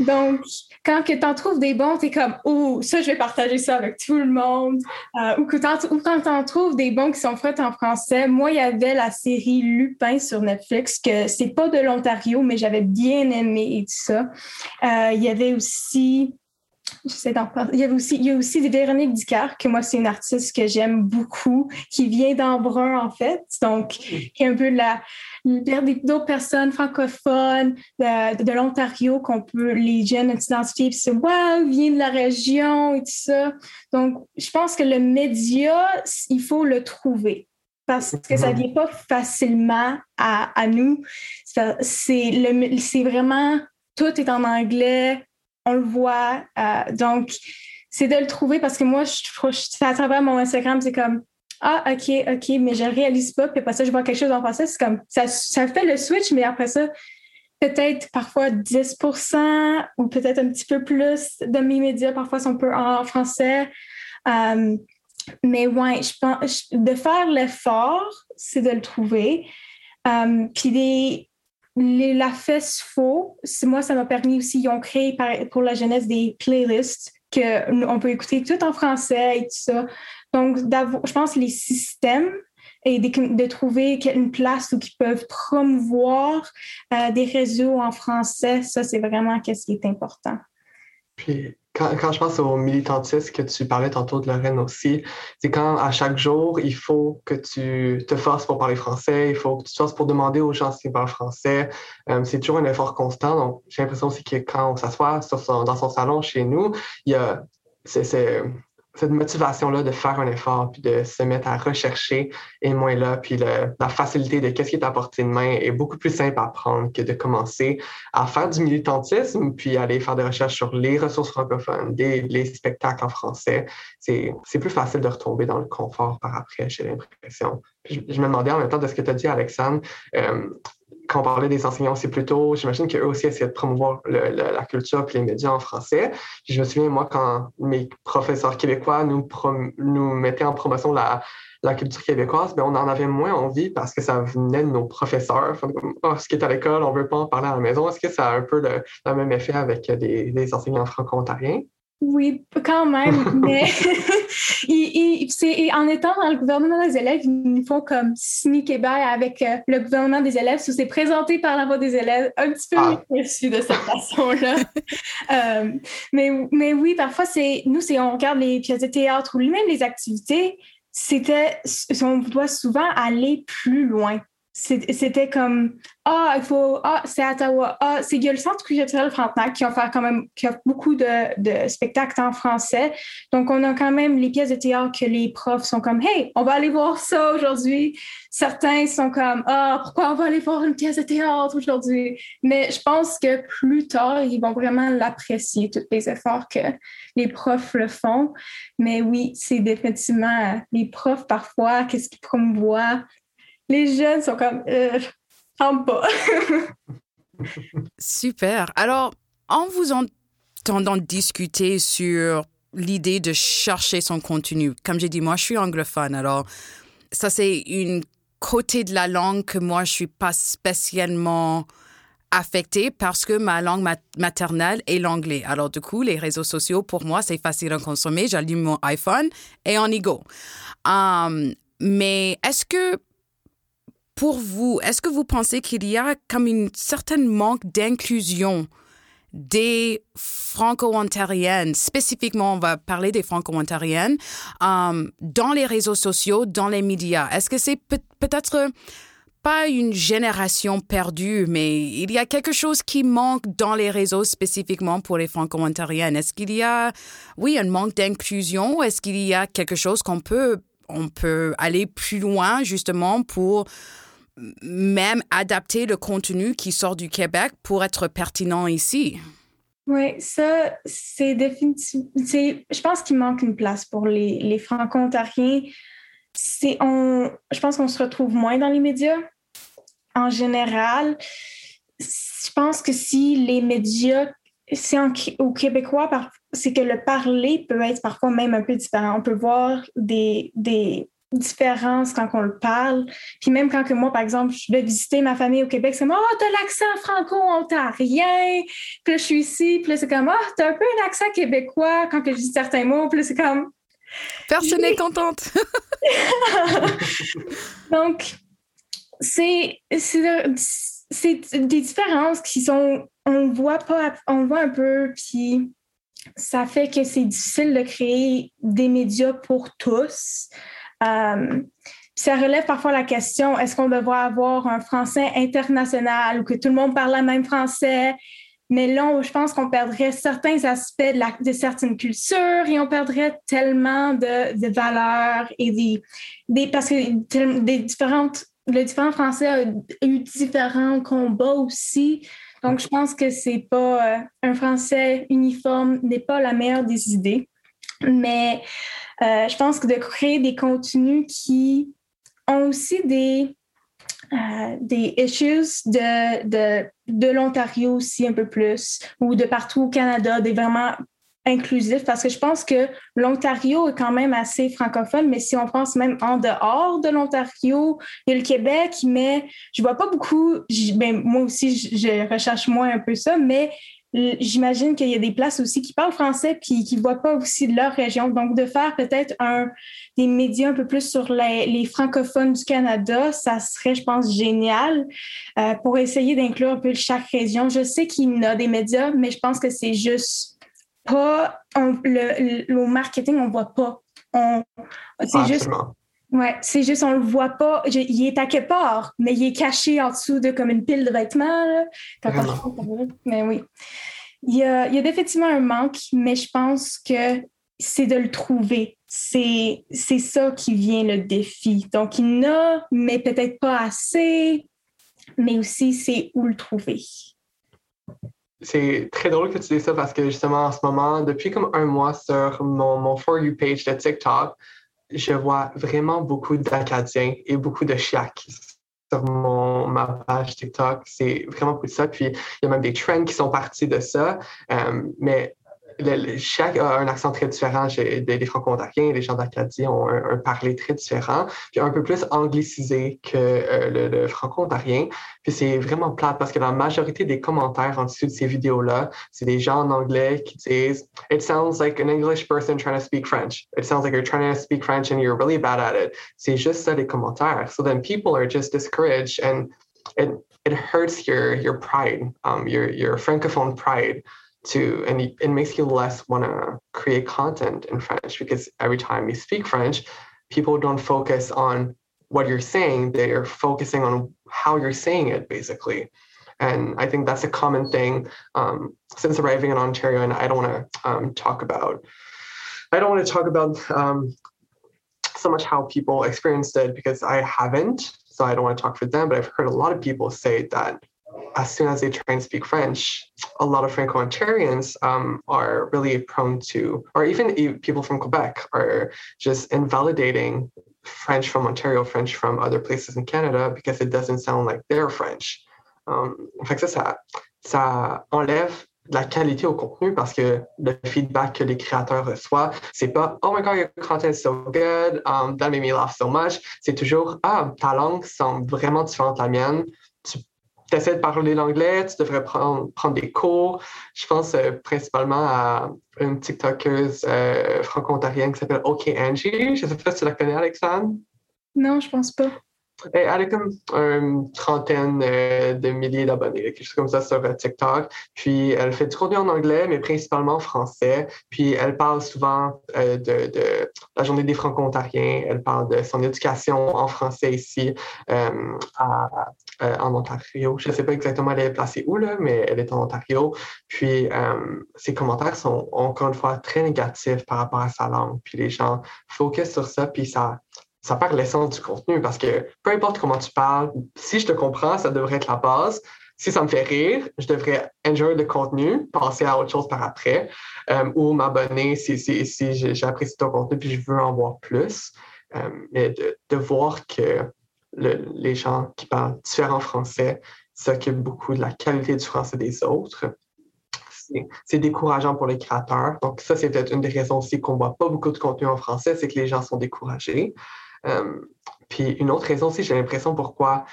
C: Donc, quand tu en trouves des bons, tu es comme, oh, ça, je vais partager ça avec tout le monde. Euh, ou, quand tu en trouves des bons qui sont faits en français, moi, il y avait la série Lupin sur Netflix, que c'est pas de l'Ontario, mais j'avais bien aimé et tout ça. Euh, il y avait aussi il y avait aussi, il y a aussi Véronique Dicard, que moi, c'est une artiste que j'aime beaucoup, qui vient d'Embrun, en fait. Donc, qui est un peu la, d'autres personnes francophones de, de l'Ontario qu'on peut, les jeunes s'identifier et se waouh, vient de la région et tout ça. Donc, je pense que le média, il faut le trouver parce que ça ne vient pas facilement à, à nous. C'est vraiment, tout est en anglais, on le voit. Euh, donc, c'est de le trouver parce que moi, je, je, à travers mon Instagram, c'est comme Ah, OK, OK, mais je ne réalise pas. Puis après ça, je vois quelque chose en français. C'est comme ça, ça fait le switch, mais après ça, peut-être parfois 10% ou peut-être un petit peu plus de mes médias, parfois sont peu en français. Euh, mais ouais, je pense de faire l'effort, c'est de le trouver. Euh, la fesse faux, moi, ça m'a permis aussi, ils ont créé pour la jeunesse des playlists qu'on peut écouter tout en français et tout ça. Donc, je pense les systèmes et de, trouver une place où ils peuvent promouvoir euh, des réseaux en français, ça, c'est vraiment ce qui est important.
B: Quand, je pense au militantisme que tu parlais tantôt de Lorraine aussi, c'est quand à chaque jour, il faut que tu te forces pour parler français, il faut que tu te forces pour demander aux gens s'ils parlent français. Euh, c'est toujours un effort constant. Donc, j'ai l'impression aussi que quand on s'assoit dans son salon chez nous, il y a, c'est, cette motivation-là de faire un effort, puis de se mettre à rechercher est moins là, puis la facilité de qu'est-ce qui est à portée de main est beaucoup plus simple à apprendre que de commencer à faire du militantisme, puis aller faire des recherches sur les ressources francophones, des, les spectacles en français. C'est plus facile de retomber dans le confort par après, j'ai l'impression. Je, je, me demandais en même temps de ce que tu as dit, Alexandre, euh, quand on parlait des enseignants, c'est plutôt, j'imagine qu'eux aussi essaient de promouvoir la culture et les médias en français. je me souviens, moi, quand mes professeurs québécois nous, mettaient en promotion la, culture québécoise, ben, on en avait moins envie parce que ça venait de nos professeurs. oh, ce qui est à l'école, on ne veut pas en parler à la maison. Est-ce que ça a un peu le, même effet avec des enseignants franco-ontariens?
C: Oui, quand même, mais en étant dans le gouvernement des élèves, ils font comme Simi Québec avec euh, le gouvernement des élèves, c'est présenté par la voix des élèves, un petit peu ah. de cette façon-là. Euh, mais, mais oui, parfois, c'est nous, c'est on regarde les pièces de théâtre ou même les activités, c'était, on doit souvent aller plus loin c'était comme ah il faut ah c'est à Ottawa. Ah c'est y a le centre culturel Frontenac qui fait quand même qui a beaucoup de, de, spectacles en français. Donc on a quand même les pièces de théâtre que les profs sont comme hey on va aller voir ça aujourd'hui certains sont comme ah pourquoi on va aller voir une pièce de théâtre aujourd'hui mais je pense que plus tard ils vont vraiment l'apprécier tous les efforts que les profs le font. Mais oui c'est définitivement les profs parfois qu'est-ce qu'ils promouvoient? Les jeunes sont comme, euh, pas.
A: Super. Alors, en vous entendant discuter sur l'idée de chercher son contenu, comme j'ai dit, moi, je suis anglophone, alors ça, c'est une côté de la langue que moi, je suis pas spécialement affectée parce que ma langue maternelle est l'anglais. Alors, du coup, les réseaux sociaux, pour moi, c'est facile à consommer. J'allume mon iPhone et on y go. Um, mais est-ce que pour vous, est-ce que vous pensez qu'il y a comme une certaine manque d'inclusion des franco-ontariennes, spécifiquement, on va parler des franco-ontariennes, euh, dans les réseaux sociaux, dans les médias? Est-ce que c'est peut-être pas une génération perdue, mais il y a quelque chose qui manque dans les réseaux spécifiquement pour les franco-ontariennes? Est-ce qu'il y a, oui, un manque d'inclusion? Est-ce qu'il y a quelque chose qu'on peut, on peut aller plus loin justement pour même adapter le contenu qui sort du Québec pour être pertinent ici.
C: Oui, ça, c'est définitivement. Je pense qu'il manque une place pour les, les franco-ontariens. On, je pense qu'on se retrouve moins dans les médias en général. Je pense que si les médias, c'est au Québécois, c'est que le parler peut être parfois même un peu différent. On peut voir des, des différence quand on le parle. Puis même quand que moi, par exemple, je vais visiter ma famille au Québec, c'est comme Oh, t'as l'accent franco-ontarien. Puis là, je suis ici. Puis là, c'est comme Oh, t'as un peu un accent québécois quand que je dis certains mots. Puis là, c'est comme.
A: Personne n'est contente.
C: Donc, c'est des différences qui sont. On voit pas, on voit un peu, puis ça fait que c'est difficile de créer des médias pour tous. Euh, ça relève parfois la question est-ce qu'on devrait avoir un français international ou que tout le monde parle le même français? Mais là, je pense qu'on perdrait certains aspects de, certaines cultures et on perdrait tellement de, valeurs et des, parce que des différentes, le différent français a eu différents combats aussi. Donc, je pense que c'est pas euh, un français uniforme n'est pas la meilleure des idées. Mais euh, je pense que de créer des contenus qui ont aussi des, euh, des issues de, de, de l'Ontario aussi un peu plus, ou de partout au Canada, des vraiment inclusifs, parce que je pense que l'Ontario est quand même assez francophone, mais si on pense même en dehors de l'Ontario, il y a le Québec, mais je vois pas beaucoup, ben, moi aussi, je recherche moins un peu ça, mais j'imagine qu'il y a des places aussi qui parlent français puis qui ne voient pas aussi leur région. Donc, de faire peut-être un, des médias un peu plus sur les, francophones du Canada, ça serait, je pense, génial euh, pour essayer d'inclure un peu chaque région. Je sais qu'il y a des médias, mais je pense que c'est juste pas le, marketing, on ne voit pas. Juste Ouais, c'est juste, on le voit pas. il est à quelque part, mais il est caché en dessous de comme une pile de vêtements. mais oui. Il y, a, il y a effectivement un manque, mais je pense que c'est de le trouver. C'est, c'est ça qui vient le défi. Donc, il y en a, mais peut-être pas assez, mais aussi c'est où le trouver.
B: C'est très drôle que tu dises ça parce que justement en ce moment, depuis comme un mois sur mon, mon For You page de TikTok, je vois vraiment beaucoup d'Acadiens et beaucoup de Chiacs sur mon, ma page TikTok. C'est vraiment de ça. Puis, il y a même des trends qui sont partis de ça. Euh, mais chaque a un accent très différent. Des, des franco-ontariens, les gens d'Acadie ont un, parler très différent, puis un peu plus anglicisé que euh, le, franco-ontarien. Puis c'est vraiment plate parce que la majorité des commentaires en dessous de ces vidéos-là, c'est des gens en anglais qui disent It sounds like an English person trying to speak French. It sounds like you're trying to speak French and you're really bad at it. C'est juste ça les commentaires. So then people are just discouraged and it, it hurts your, your pride, um, your, your francophone pride. To and it makes you less want to create content in french because every time you speak french people don't focus on what you're saying. They're focusing on how you're saying it basically. And i think that's a common thing um, since arriving in ontario and i don't want to um, talk about i don't want to talk about um, so much how people experienced it because i haven't so i don't want to talk for them but i've heard a lot of people say that as soon as they try and speak French, a lot of Franco-Ontarians um, are really prone to, or even people from Quebec are just invalidating French from Ontario, French from other places in Canada because it doesn't sound like their French. Um, fait que ça, ça, enlève la qualité au contenu parce que le feedback que les créateurs reçoivent, c'est pas Oh my god, your content is so good, um, that made me laugh so much. C'est toujours Ah, ta langue semble vraiment différente de la mienne. Tu essaies de parler l'anglais, tu devrais prendre, prendre des cours. Je pense euh, principalement à une TikTokeuse euh, franco-ontarienne qui s'appelle OK Angie. Je ne sais pas si tu la connais, Alexandre.
C: Non, je pense pas.
B: Elle a comme une trentaine euh, de milliers d'abonnés, quelque chose comme ça sur TikTok. Puis elle fait du contenu en anglais, mais principalement en français. Puis elle parle souvent de, la journée des franco-ontariens. Elle parle de son éducation en français ici euh, en Ontario. Je ne sais pas exactement elle est placée où, mais elle est en Ontario. Puis euh, ses commentaires sont encore une fois très négatifs par rapport à sa langue. Puis les gens focus sur ça, puis ça, ça perd l'essence du contenu parce que peu importe comment tu parles, si je te comprends, ça devrait être la base. Si ça me fait rire, je devrais enjoy le contenu, passer à autre chose par après, euh, ou m'abonner si, si, si j'apprécie ton contenu puis je veux en voir plus. mais de, voir que les gens qui parlent différent français s'occupent beaucoup de la qualité du français des autres. C'est décourageant pour les créateurs. Donc, ça, c'est peut-être une des raisons aussi qu'on ne voit pas beaucoup de contenu en français, c'est que les gens sont découragés. Puis une autre raison aussi, j'ai l'impression pourquoi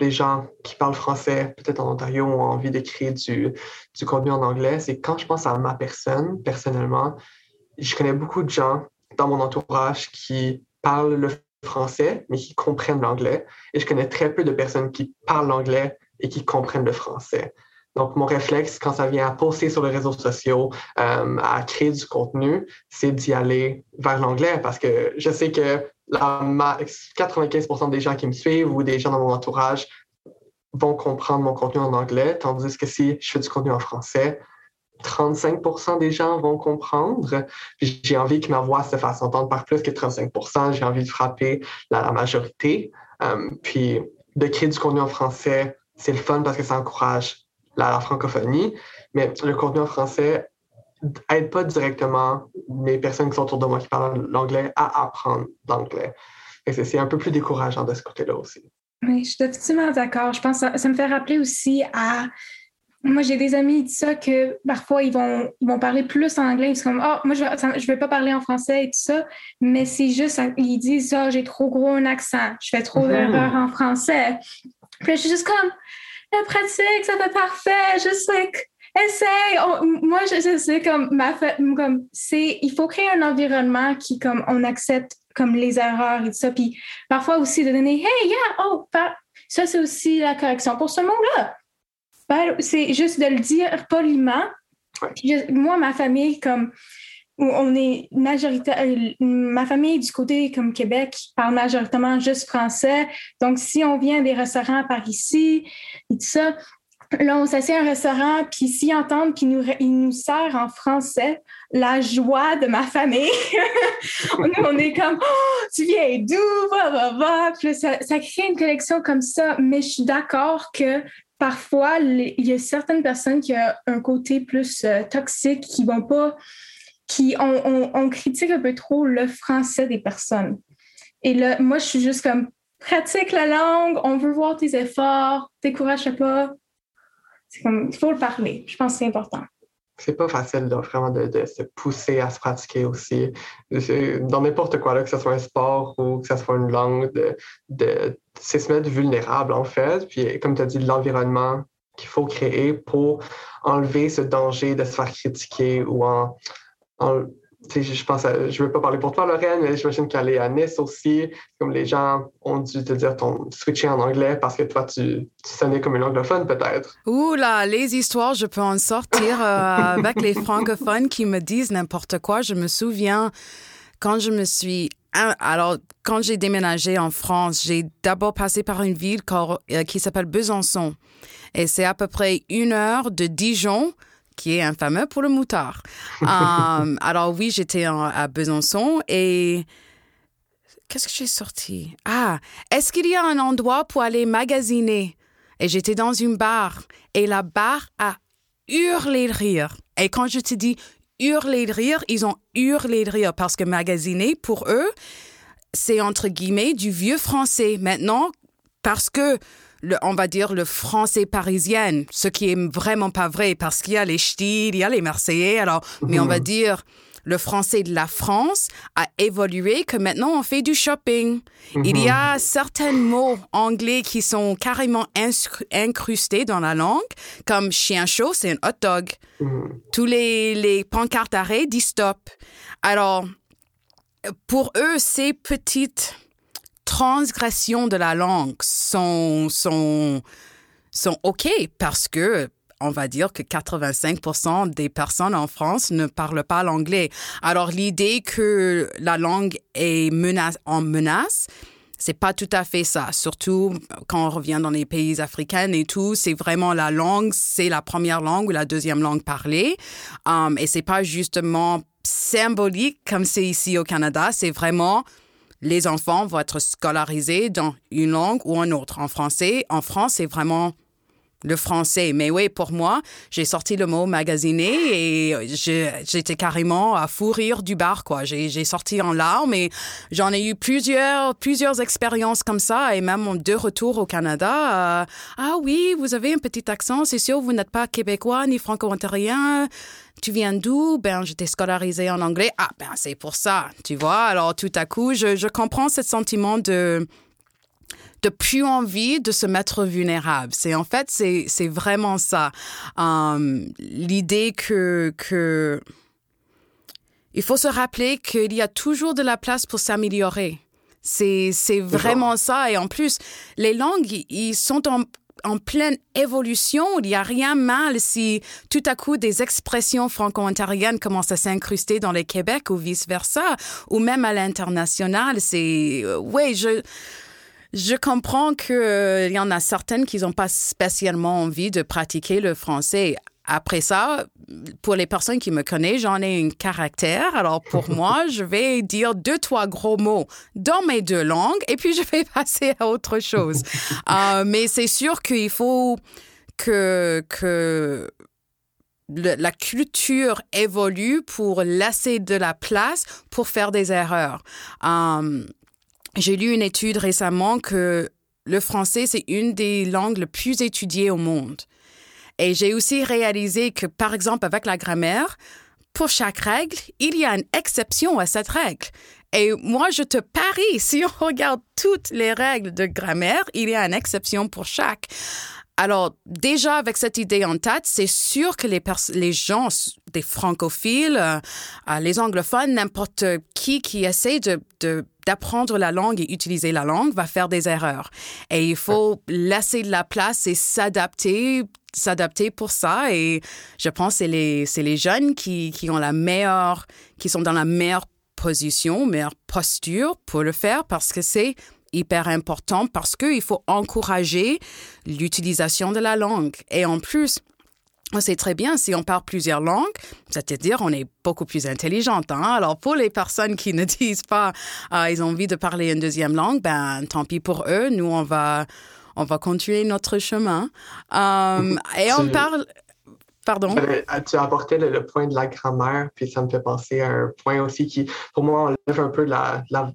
B: les gens qui parlent français, peut-être en Ontario, ont envie d'écrire du, du contenu en anglais, c'est quand je pense à ma personne, personnellement, je connais beaucoup de gens dans mon entourage qui parlent le français, mais qui comprennent l'anglais. Et je connais très peu de personnes qui parlent l'anglais et qui comprennent le français. Donc, mon réflexe, quand ça vient à poster sur les réseaux sociaux, euh, à créer du contenu, c'est d'y aller vers l'anglais parce que je sais que la, 95% des gens qui me suivent ou des gens dans mon entourage vont comprendre mon contenu en anglais, tandis que si je fais du contenu en français, 35% des gens vont comprendre. J'ai envie que ma voix se fasse entendre par plus que 35% J'ai envie de frapper la, majorité. Euh, puis de créer du contenu en français, c'est le fun parce que ça encourage la, francophonie. Mais le contenu en français n'aide pas directement les personnes qui sont autour de moi qui parlent l'anglais à apprendre l'anglais. C'est un peu plus décourageant de ce côté-là aussi.
C: Oui, je suis totalement d'accord. Je pense que ça me fait rappeler aussi à moi, j'ai des amis qui disent ça que parfois, ils vont, ils vont parler plus en anglais. Ils sont comme, oh, moi, je ne vais pas parler en français et tout ça. Mais c'est juste, ils disent, oh, j'ai trop gros un accent. Je fais trop d'erreurs en français. Puis je suis juste comme, la pratique, ça fait parfait. Juste, like, essaye. moi, je, sais, comme, ma comme, c'est, il faut créer un environnement qui, comme, on accepte, comme, les erreurs et tout ça. Puis parfois aussi de donner, hey, yeah, oh, ça, c'est aussi la correction pour ce mot-là c'est juste de le dire poliment. moi, ma famille, comme on est majoritaire, euh, ma famille du côté comme Québec parle majoritairement juste français. Donc, si on vient des restaurants par ici et tout ça, là, on s'assied un restaurant, puis s'ils entendent, puis nous, nous sert en français, la joie de ma famille. on, est comme, oh, tu viens d'où? Ça, ça crée une connexion comme ça, mais je suis d'accord que parfois, il y a certaines personnes qui ont un côté plus euh, toxique, qui vont pas, qui on, critique un peu trop le français des personnes. Et là, moi, je suis juste comme pratique la langue, on veut voir tes efforts, décourage pas. C'est comme, il faut le parler. Je pense que c'est important
B: c'est pas facile vraiment de, se pousser à se pratiquer aussi. Dans n'importe quoi, là, que ce soit un sport ou que ce soit une langue, de, de c'est se mettre vulnérable en fait. Puis comme tu as dit, l'environnement qu'il faut créer pour enlever ce danger de se faire critiquer ou en, je pense, je veux pas parler pour toi, Lorraine, mais j'imagine qu'aller à Nice aussi, comme les gens ont dû te dire ton switcher en anglais parce que toi, tu, tu sonnais comme une anglophone, peut-être.
A: Ouh là, les histoires, je peux en sortir euh, avec les francophones qui me disent n'importe quoi. Je me souviens quand je me suis alors, quand j'ai déménagé en France, j'ai d'abord passé par une ville euh, qui s'appelle Besançon. Et c'est à peu près une heure de Dijon qui est infameux pour le moutard. Euh, alors oui, j'étais à Besançon et qu'est-ce que j'ai sorti? Ah, est-ce qu'il y a un endroit pour aller magasiner? Et j'étais dans une bar et la bar a hurlé de rire. Et quand je te dis hurler de rire, ils ont hurlé de rire parce que magasiner pour eux, c'est entre guillemets du vieux français. Maintenant, parce que on va dire, le français parisien, ce qui est vraiment pas vrai parce qu'il y a les ch'tis, il y a les Marseillais, alors, mais on va mhm. dire, le français de la France a évolué que maintenant on fait du shopping. Il y a mhm. certains mots anglais qui sont carrément incrustés dans la langue, comme chien chaud, c'est un hot dog. Mhm. Tous les, les pancartes arrêt disent stop. Alors, pour eux, ces petites transgressions de la langue sont, sont, sont OK parce que on va dire que 85% des personnes en France ne parlent pas l'anglais. Alors l'idée que la langue est en menace, c'est pas tout à fait ça. Surtout quand on revient dans les pays africains et tout, c'est vraiment la langue, c'est la première langue ou la deuxième langue parlée. Um, et c'est pas justement symbolique comme c'est ici au Canada, c'est vraiment les enfants vont être scolarisés dans une langue ou une autre. En français, en France, c'est vraiment le français. Mais oui, pour moi, j'ai sorti le mot magasiné et j'étais carrément à fou rire du bar, quoi. J'ai sorti en larmes et j'en ai eu plusieurs, plusieurs expériences comme ça et même de retour au Canada. Euh, ah oui, vous avez un petit accent, c'est sûr, vous n'êtes pas québécois ni franco-ontarien. Tu viens d'où? Ben, j'étais scolarisé en anglais. Ah, ben, c'est pour ça, tu vois. Alors, tout à coup, je, je comprends ce sentiment de, de plus envie de se mettre vulnérable. C'est en fait, c'est, vraiment ça. Um, l'idée que, que il faut se rappeler qu'il y a toujours de la place pour s'améliorer. C'est, c'est vraiment ça. Et en plus, les langues, ils sont en, en pleine évolution. Il n'y a rien mal si tout à coup des expressions franco-ontariennes commencent à s'incruster dans le Québec ou vice-versa, ou même à l'international. C'est, euh, oui, je, je comprends qu'il euh, y en a certaines qui n'ont pas spécialement envie de pratiquer le français. Après ça, pour les personnes qui me connaissent, j'en ai un caractère. Alors pour moi, je vais dire deux, trois gros mots dans mes deux langues et puis je vais passer à autre chose. Euh, mais c'est sûr qu'il faut que, que la culture évolue pour laisser de la place pour faire des erreurs. Euh, j'ai lu une étude récemment que le français, c'est une des langues les plus étudiées au monde. Et j'ai aussi réalisé que, par exemple, avec la grammaire, pour chaque règle, il y a une exception à cette règle. Et moi, je te parie, si on regarde toutes les règles de grammaire, il y a une exception pour chaque. Alors, déjà, avec cette idée en tête, c'est sûr que les, les gens, des francophiles, euh, euh, les anglophones, n'importe qui qui essaie de, d'apprendre la langue et utiliser la langue va faire des erreurs. Et il faut laisser de la place et s'adapter s'adapter pour ça et je pense que c'est les les jeunes qui, qui ont la meilleure qui sont dans la meilleure position meilleure posture pour le faire parce que c'est hyper important parce qu'il faut encourager l'utilisation de la langue. Et en plus, on sait très bien, si on parle plusieurs langues, c'est-à-dire on est beaucoup plus intelligente. Hein? Alors pour les personnes qui ne disent pas euh, ils ont envie de parler une deuxième langue, ben tant pis pour eux. Nous on va on va continuer notre chemin. Um, et on parle. Pardon?
B: Tu as apporté le, point de la grammaire, puis ça me fait penser à un point aussi qui, pour moi, enlève un peu la, la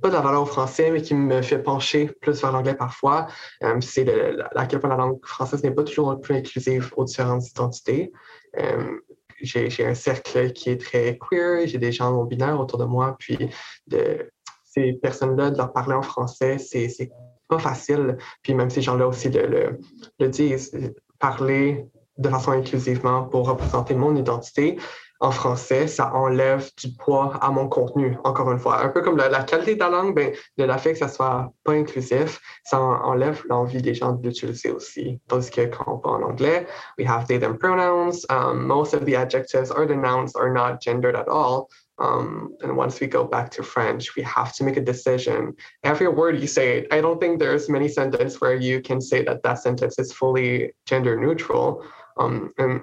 B: pas de la valeur au français, mais qui me fait pencher plus vers l'anglais parfois, euh, c'est à quel point la langue française n'est pas toujours le plus inclusive aux différentes identités. Euh, j'ai un cercle qui est très queer, j'ai des gens non binaires autour de moi, puis de ces personnes-là, de leur parler en français, c'est pas facile. Puis même ces gens-là aussi le, le disent, parler de façon inclusivement pour représenter mon identité, en français, ça enlève du poids à mon contenu, encore une fois. Un peu comme la, qualité de la langue, ben, de la fait que ça soit pas inclusif, ça enlève l'envie des gens de l'utiliser aussi. Tandis que quand on parle en anglais, we have they, them pronouns. Um, most of the adjectives or the nouns are not gendered at all. Um, and once we go back to French, we have to make a decision. Every word you say, I don't think there's many sentences where you can say that that sentence is fully gender neutral. Um, and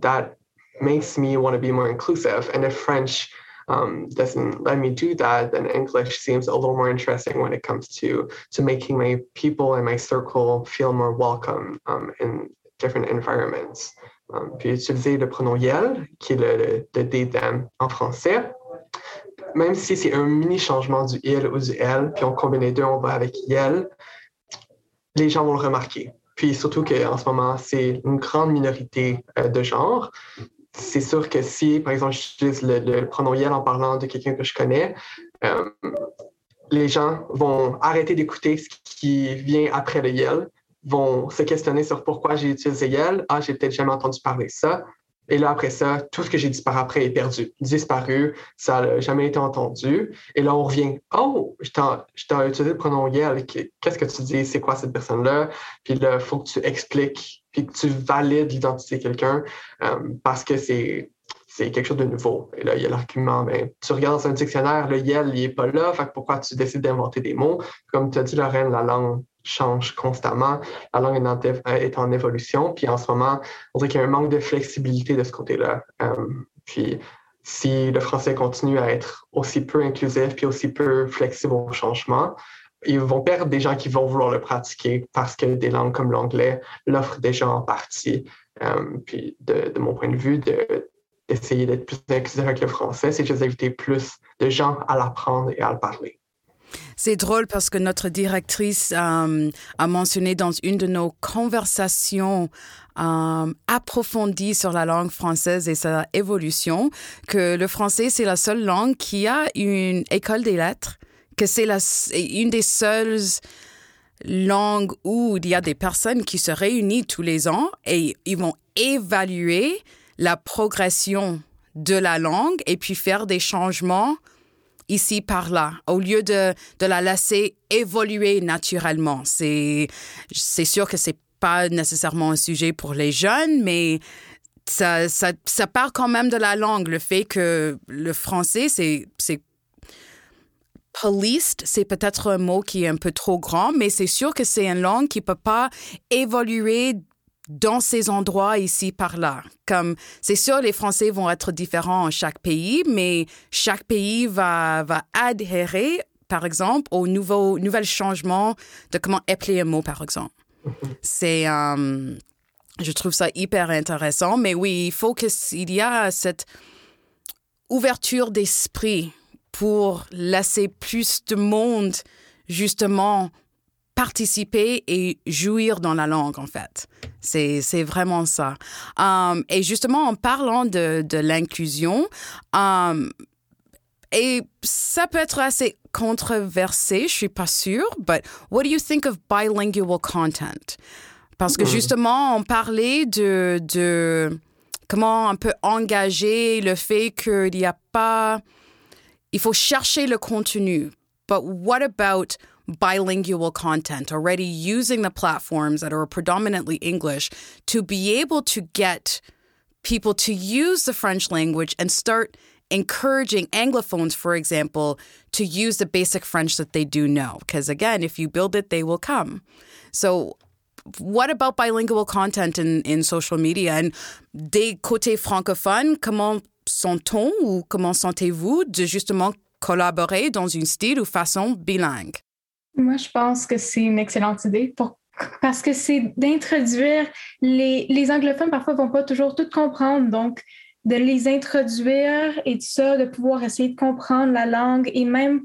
B: that makes me want to be more inclusive. And if French um, doesn't let me do that, then English seems a little more interesting when it comes to to making my people and my circle feel more welcome um, in different environments. Um, puis utiliser le pronom yel, qui est le, le, they, them en français. Même si c'est un mini changement du il ou du elle, puis on combine les deux, on va avec yel, les gens vont le remarquer. Puis surtout qu'en ce moment, c'est une grande minorité euh, de genre c'est sûr que si, par exemple, j'utilise le, pronom yel en parlant de quelqu'un que je connais, euh, les gens vont arrêter d'écouter ce qui vient après le yel, vont se questionner sur pourquoi j'ai utilisé yel. Ah, j'ai peut-être jamais entendu parler de ça. Et là, après ça, tout ce que j'ai dit par après est perdu, disparu, ça n'a jamais été entendu. Et là, on revient. Oh, je t'ai utilisé le pronom yel. Qu'est-ce que tu dis? C'est quoi cette personne-là? Puis là, il faut que tu expliques, puis que tu valides l'identité de quelqu'un euh, parce que c'est c'est quelque chose de nouveau. Et là, il y a l'argument, ben, tu regardes dans un dictionnaire, le yel, il n'est pas là, fait pourquoi tu décides d'inventer des mots? Comme tu as dit, Lorraine, la langue change constamment. La langue est en, évolution. Puis en ce moment, on dirait qu'il y a un manque de flexibilité de ce côté-là. Euh, puis si le français continue à être aussi peu inclusif puis aussi peu flexible au changement, ils vont perdre des gens qui vont vouloir le pratiquer parce que des langues comme l'anglais l'offrent déjà en partie. Euh, puis de, mon point de vue, d'essayer d'être plus inclusif avec le français, c'est juste d'inviter plus de gens à l'apprendre et à le parler.
A: C'est drôle parce que notre directrice euh, a mentionné dans une de nos conversations euh, approfondies sur la langue française et sa évolution que le français, c'est la seule langue qui a une école des lettres, que c'est une des seules langues où il y a des personnes qui se réunissent tous les ans et ils vont évaluer la progression de la langue et puis faire des changements ici par là, au lieu de, de la laisser évoluer naturellement. C'est, sûr que c'est pas nécessairement un sujet pour les jeunes, mais ça, ça, ça part quand même de la langue. Le fait que le français, c'est, c'est c'est peut-être un mot qui est un peu trop grand, mais c'est sûr que c'est une langue qui peut pas évoluer dans ces endroits ici par là. Comme c'est sûr, les Français vont être différents en chaque pays, mais chaque pays va, va adhérer, par exemple, aux nouveaux nouvelles changements de comment appeler un mot, par exemple. C'est euh, je trouve ça hyper intéressant, mais oui, il faut qu'il y a cette ouverture d'esprit pour laisser plus de monde justement participer et jouir dans la langue, en fait. C'est, vraiment ça. Um, et justement, en parlant de, de l'inclusion, um, et ça peut être assez controversé, je suis pas sûre, but what do you think of bilingual content? Parce que hmm. justement, on parlait de, de comment on peut engager le fait qu'il n'y a pas... Il faut chercher le contenu. But what about bilingual content, already using the platforms that are predominantly English to be able to get people to use the French language and start encouraging Anglophones, for example, to use the basic French that they do know. Because again, if you build it, they will come. So, what about bilingual content in, in social media? And des côtés francophones, comment sent-on ou comment sentez-vous de justement collaborer dans une style ou façon bilingue?
C: Moi, je pense que c'est une excellente idée parce que c'est d'introduire les, les anglophones parfois vont pas toujours tout comprendre donc de les introduire et tout ça de pouvoir essayer de comprendre la langue et même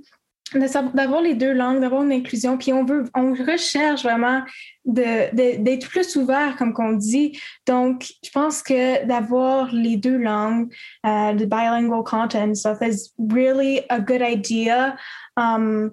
C: d'avoir les deux langues, d'avoir une inclusion. Puis on veut, on recherche vraiment d'être plus ouvert, comme qu'on dit. Donc, je pense que d'avoir les deux langues, uh, the bilingual content stuff is really a good idea. Um,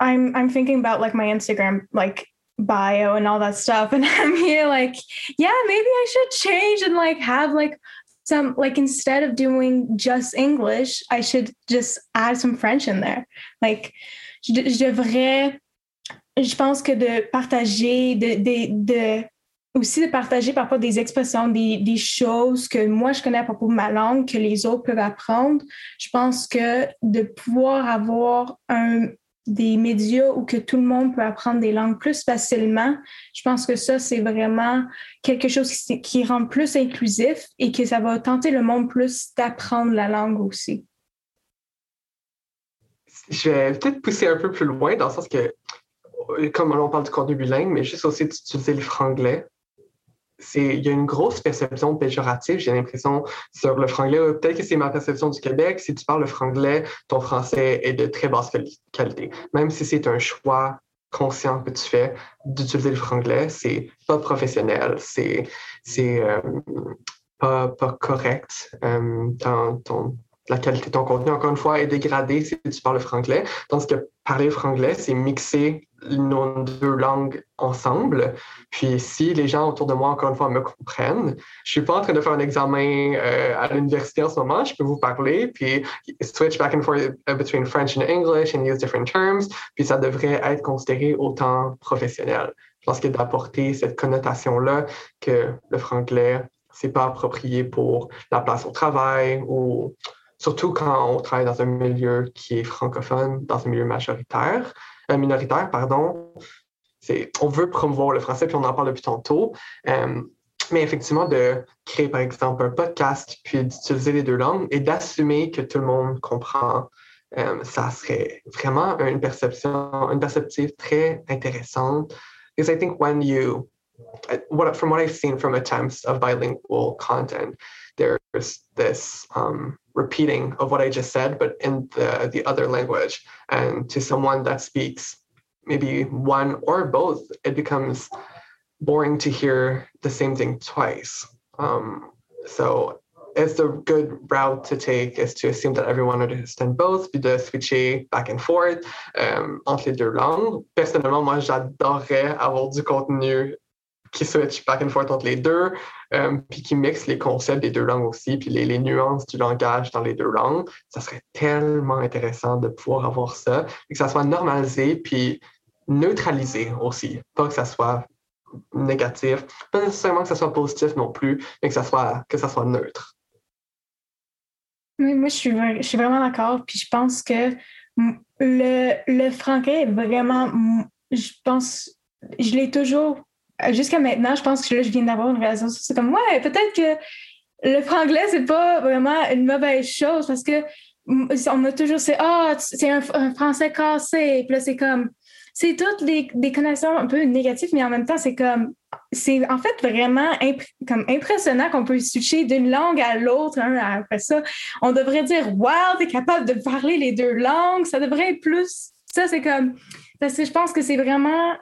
C: I'm I'm thinking about like my Instagram like bio and all that stuff and I'm here like yeah maybe I should change and like have like some like instead of doing just English I should just add some French in there like je, je je pense que de partager de, de, de aussi de partager parfois des expressions, des, des, choses que moi je connais à propos de ma langue, que les autres peuvent apprendre. Je pense que de pouvoir avoir un, des médias où que tout le monde peut apprendre des langues plus facilement, je pense que ça, c'est vraiment quelque chose qui, rend plus inclusif et que ça va tenter le monde plus d'apprendre la langue aussi.
B: Je vais peut-être pousser un peu plus loin dans le sens que, comme on parle du contenu bilingue, mais juste aussi d'utiliser le franglais il y a une grosse perception péjorative, j'ai l'impression, sur le franglais. Peut-être que c'est ma perception du Québec. Si tu parles le franglais, ton français est de très basse qualité. Même si c'est un choix conscient que tu fais d'utiliser le franglais, c'est pas professionnel, c'est euh, pas, correct. Euh, ton, la qualité de ton contenu, encore une fois, est dégradée si tu parles le franglais. Tandis que parler le franglais, c'est mixer nos deux langues ensemble. Puis si les gens autour de moi, encore une fois, me comprennent, je suis pas en train de faire un examen euh, à l'université en ce moment, je peux vous parler, puis switch back and forth uh, between French and English and use different terms, puis ça devrait être considéré autant professionnel. Je pense que d'apporter cette connotation-là que le franglais, c'est pas approprié pour la place au travail ou surtout quand on travaille dans un milieu qui est francophone, dans un milieu majoritaire. Euh, minoritaire, pardon. On veut promouvoir le français, puis on en parle depuis tantôt. Euh, mais effectivement, de créer, par exemple, un podcast, puis d'utiliser les deux langues et d'assumer que tout le monde comprend euh, ça serait vraiment une perception, une perspective très intéressante. Because I think when you, what, from what I've seen from attempts of bilingual content, there's this um, repeating of what I just said, but in the, the other language. And to someone that speaks maybe one or both, it becomes boring to hear the same thing twice. Um, so it's the good route to take is to assume that everyone understands both, puis de switcher back and forth um, entre les deux langues. Personnellement, moi, j'adorerais avoir du contenu qui switch back and forth entre les deux, um, puis qui mixe les concepts des deux langues aussi, puis les, les, nuances du langage dans les deux langues. Ça serait tellement intéressant de pouvoir avoir ça, et que ça soit normalisé, puis neutralisé aussi. Pas que ça soit négatif, pas nécessairement que ça soit positif non plus, mais que ça soit, que ça soit neutre.
C: Oui, moi, je suis, je suis vraiment d'accord. Puis je pense que le, le est vraiment, je pense, je l'ai toujours, jusqu'à maintenant, je pense que là, je viens d'avoir une réalisation. C'est comme, ouais, peut-être que le franglais, c'est pas vraiment une mauvaise chose parce que on m'a toujours, c'est, ah, c'est un, français cassé. Puis là, c'est comme, c'est toutes des, des connexions un peu négatives, mais en même temps, c'est comme, c'est en fait vraiment comme impressionnant qu'on peut switcher d'une langue à l'autre. Hein, après ça, on devrait dire, wow, t'es capable de parler les deux langues. Ça devrait être plus. Ça, c'est comme, parce que je pense que c'est vraiment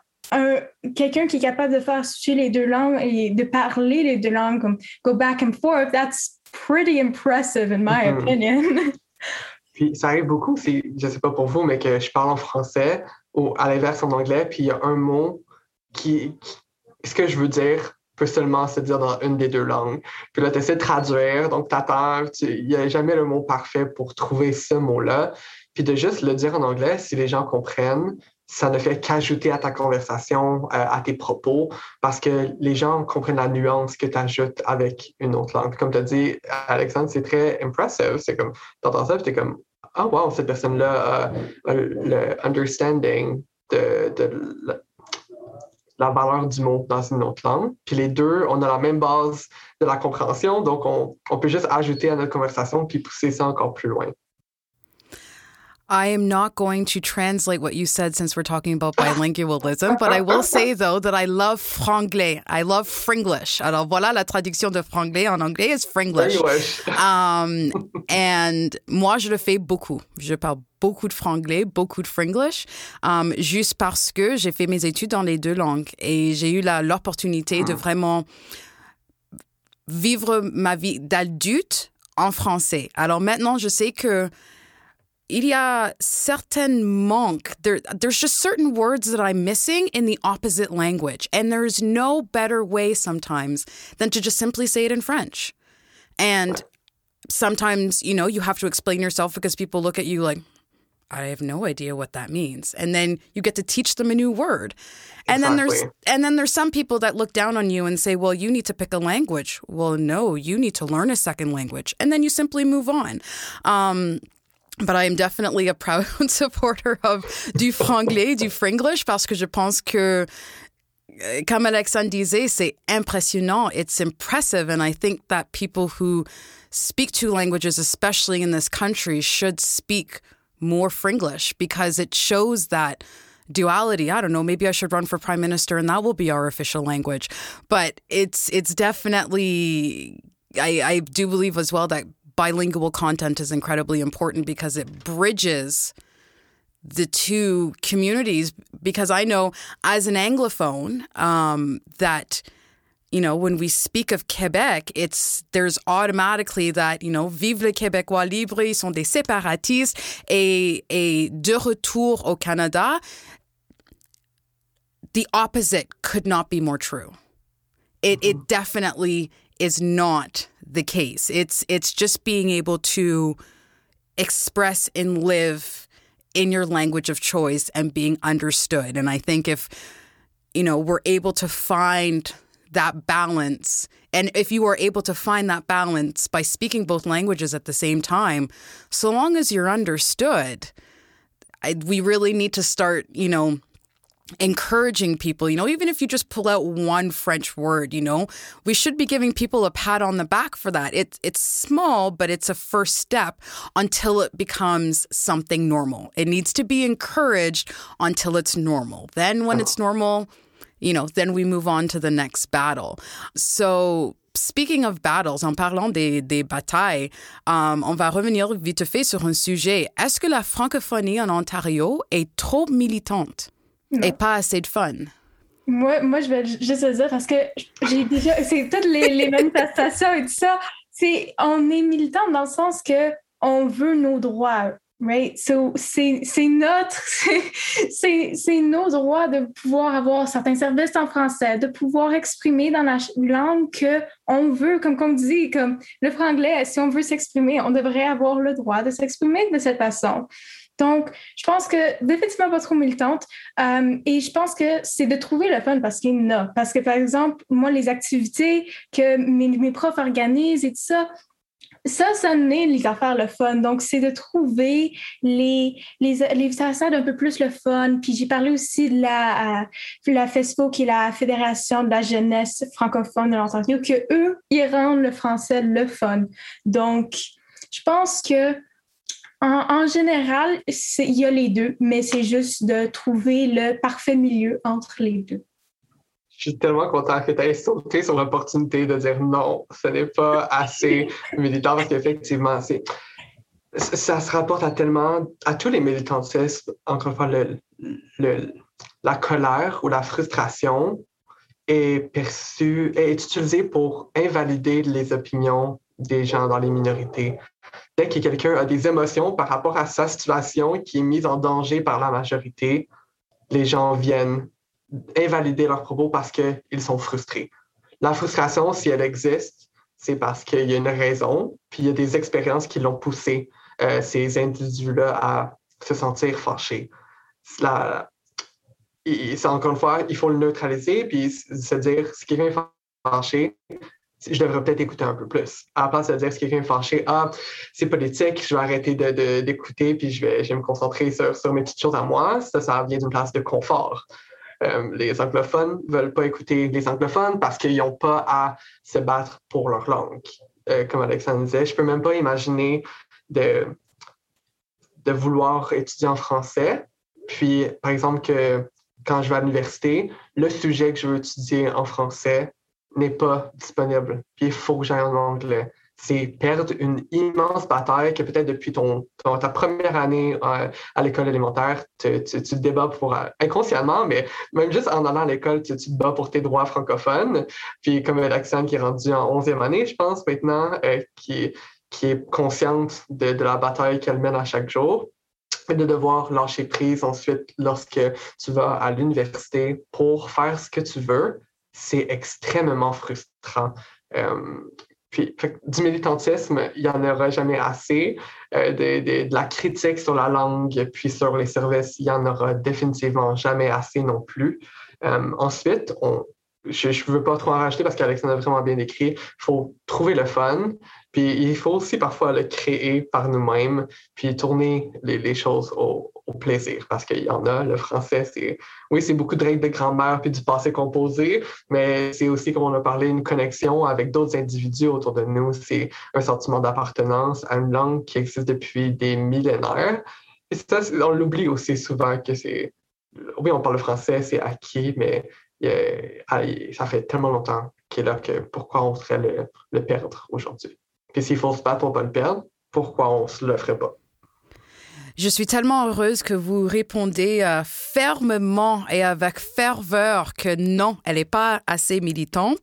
C: quelqu'un qui est capable de faire switcher les deux langues et de parler les deux langues, comme go back and forth. That's pretty impressive, in my mm-hmm. opinion.
B: Puis ça arrive beaucoup, je sais pas pour vous, mais que je parle en français ou à l'inverse en anglais, puis il y a un mot qui, ce que je veux dire peut seulement se dire dans une des deux langues. Puis là, tu essaies de traduire, donc tu attends, il n'y a jamais le mot parfait pour trouver ce mot-là. Puis de juste le dire en anglais, si les gens comprennent, ça ne fait qu'ajouter à ta conversation, euh, à tes propos, parce que les gens comprennent la nuance que tu ajoutes avec une autre langue. Comme tu as dit, Alexandre, c'est très impressive. C'est comme, tu entends ça, tu es comme, ah, wow, cette personne-là a, le understanding de, de, la valeur du mot dans une autre langue. Puis les deux, on a la même base de la compréhension, donc on, on peut juste ajouter à notre conversation puis pousser ça encore plus loin.
A: I am not going to translate what you said since we're talking about bilingualism, but I will say though that I love franglais. I love fringlish. Alors voilà, la traduction de franglais en anglais is fringlish. Um, and moi, je le fais beaucoup. Je parle beaucoup de franglais, beaucoup de fringlish, um, juste parce que j'ai fait mes études dans les deux langues et j'ai eu l'opportunité de vraiment vivre ma vie d'adulte en français. Alors maintenant, je sais que il y a certain manque. There, there's just certain words that I'm missing in the opposite language. And there's no better way sometimes than to just simply say it in French. And sometimes, you know, you have to explain yourself because people look at you like, I have no idea what that means. And then you get to teach them a new word. And then there's and then there's some people that look down on you and say, "Well, you need to pick a language." Well, no, you need to learn a second language. And then you simply move on. Um, but I am definitely a proud supporter of du franglais, du fringlish, parce que je pense que, euh, comme Alexandre disait, c'est impressionnant. It's impressive. And I think that people who speak two languages, especially in this country, should speak more fringlish because it shows that duality. I don't know, maybe I should run for prime minister and that will be our official language. But it's it's definitely I, I do believe as well that bilingual content is incredibly important because it bridges the two communities. Because I know as an Anglophone um, that you know, when we speak of Quebec, it's there's automatically that, you know, vive le Québécois libre, ils sont des séparatistes et, et de retour au Canada, the opposite could not be more true. It, mm-hmm. it definitely is not the case. It's it's just being able to express and live in your language of choice and being understood. And I think if you know, we're able to find that balance and if you are able to find that balance by speaking both languages at the same time, so long as you're understood, I, we really need to start, you know, encouraging people, you know, even if you just pull out one French word, you know, we should be giving people a pat on the back for that. It's it's small, but it's a first step until it becomes something normal. It needs to be encouraged until it's normal. Then when it's normal, you know, then we move on to the next battle. So Speaking of battles, en parlant des, des batailles, um, on va revenir vite fait sur un sujet. Est-ce que la francophonie en Ontario est trop militante? Et pas assez de fun.
C: Moi, moi, je vais juste le dire parce que j'ai déjà. C'est toutes les, les manifestations et tout ça. C'est, on est militant dans le sens que on veut nos droits. Right? So, c'est, notre, c'est, nos droits de pouvoir avoir certains services en français, de pouvoir exprimer dans la langue que on veut, comme on dit, comme le franglais, si on veut s'exprimer, on devrait avoir le droit de s'exprimer de cette façon. Donc, je pense que définitivement pas trop militante. Euh, et je pense que c'est de trouver le fun parce qu'il y en a. Parce que, par exemple, moi, les activités que mes, profs organisent et tout ça, ça, ça n'est les affaires le fun. Donc, c'est de trouver les, les, les un peu plus le fun. Puis, j'ai parlé aussi de la, euh, la FESPO, qui est la Fédération de la jeunesse francophone de l'Ontario, que eux, ils rendent le français le fun. Donc, je pense que en, général, il y a les deux, mais c'est juste de trouver le parfait milieu entre les deux.
B: Je suis tellement content que tu aies sauté sur l'opportunité de dire non, ce n'est pas assez militant parce qu'effectivement, c'est ça se rapporte à tellement à tous les militantismes, encore une fois, le, la colère ou la frustration est perçue, est utilisée pour invalider les opinions des gens dans les minorités dès que quelqu'un a des émotions par rapport à sa situation qui est mise en danger par la majorité, les gens viennent invalider leurs propos parce qu'ils sont frustrés. La frustration, si elle existe, c'est parce qu'il y a une raison, puis il y a des expériences qui l'ont poussé, euh, ces individus-là, à se sentir fâchés. Encore une fois, il faut le neutraliser, puis se dire, si quelqu'un est fâché, je devrais peut-être écouter un peu plus. À la place de dire si quelqu'un est fâché, ah, c'est politique, je vais arrêter d'écouter, puis je vais, je vais me concentrer sur, mes petites choses à moi. Ça, ça vient d'une place de confort. Euh, les anglophones ne veulent pas écouter les anglophones parce qu'ils n'ont pas à se battre pour leur langue. Euh, comme Alexandre disait, je ne peux même pas imaginer de, de vouloir étudier en français. Puis, par exemple, que quand je vais à l'université, le sujet que je veux étudier en français, n'est pas disponible. Puis il faut que j'aille en anglais. C'est perdre une immense bataille que peut-être depuis ton, ta première année euh, à l'école élémentaire, tu, tu, te débats pour, euh, inconsciemment, mais même juste en allant à l'école, tu, te bats pour tes droits francophones. Puis comme Alexandre qui est rendu en 11e année, je pense maintenant, euh, qui, qui est consciente de, de la bataille qu'elle mène à chaque jour, et de devoir lâcher prise ensuite lorsque tu vas à l'université pour faire ce que tu veux, c'est extrêmement frustrant. Euh, puis, du militantisme, il n'y en aura jamais assez. Euh, de, la critique sur la langue, puis sur les services, il n'y en aura définitivement jamais assez non plus. Euh, ensuite, je ne veux pas trop en rajouter parce qu'Alexandre a vraiment bien écrit, il faut trouver le fun, puis il faut aussi parfois le créer par nous-mêmes, puis tourner les, les choses au, au plaisir, parce qu'il y en a. Le français, c'est, oui, c'est beaucoup de règles de grammaire puis du passé composé, mais c'est aussi, comme on a parlé, une connexion avec d'autres individus autour de nous. C'est un sentiment d'appartenance à une langue qui existe depuis des millénaires. Et ça, on l'oublie aussi souvent que c'est, oui, on parle le français, c'est acquis, mais ça fait tellement longtemps qu'il est là que pourquoi on serait le, le perdre aujourd'hui? Puis s'il faut se battre ne pas le perdre, pourquoi on se le ferait pas?
A: Je suis tellement heureuse que vous répondez euh, fermement et avec ferveur que non, elle n'est pas assez militante.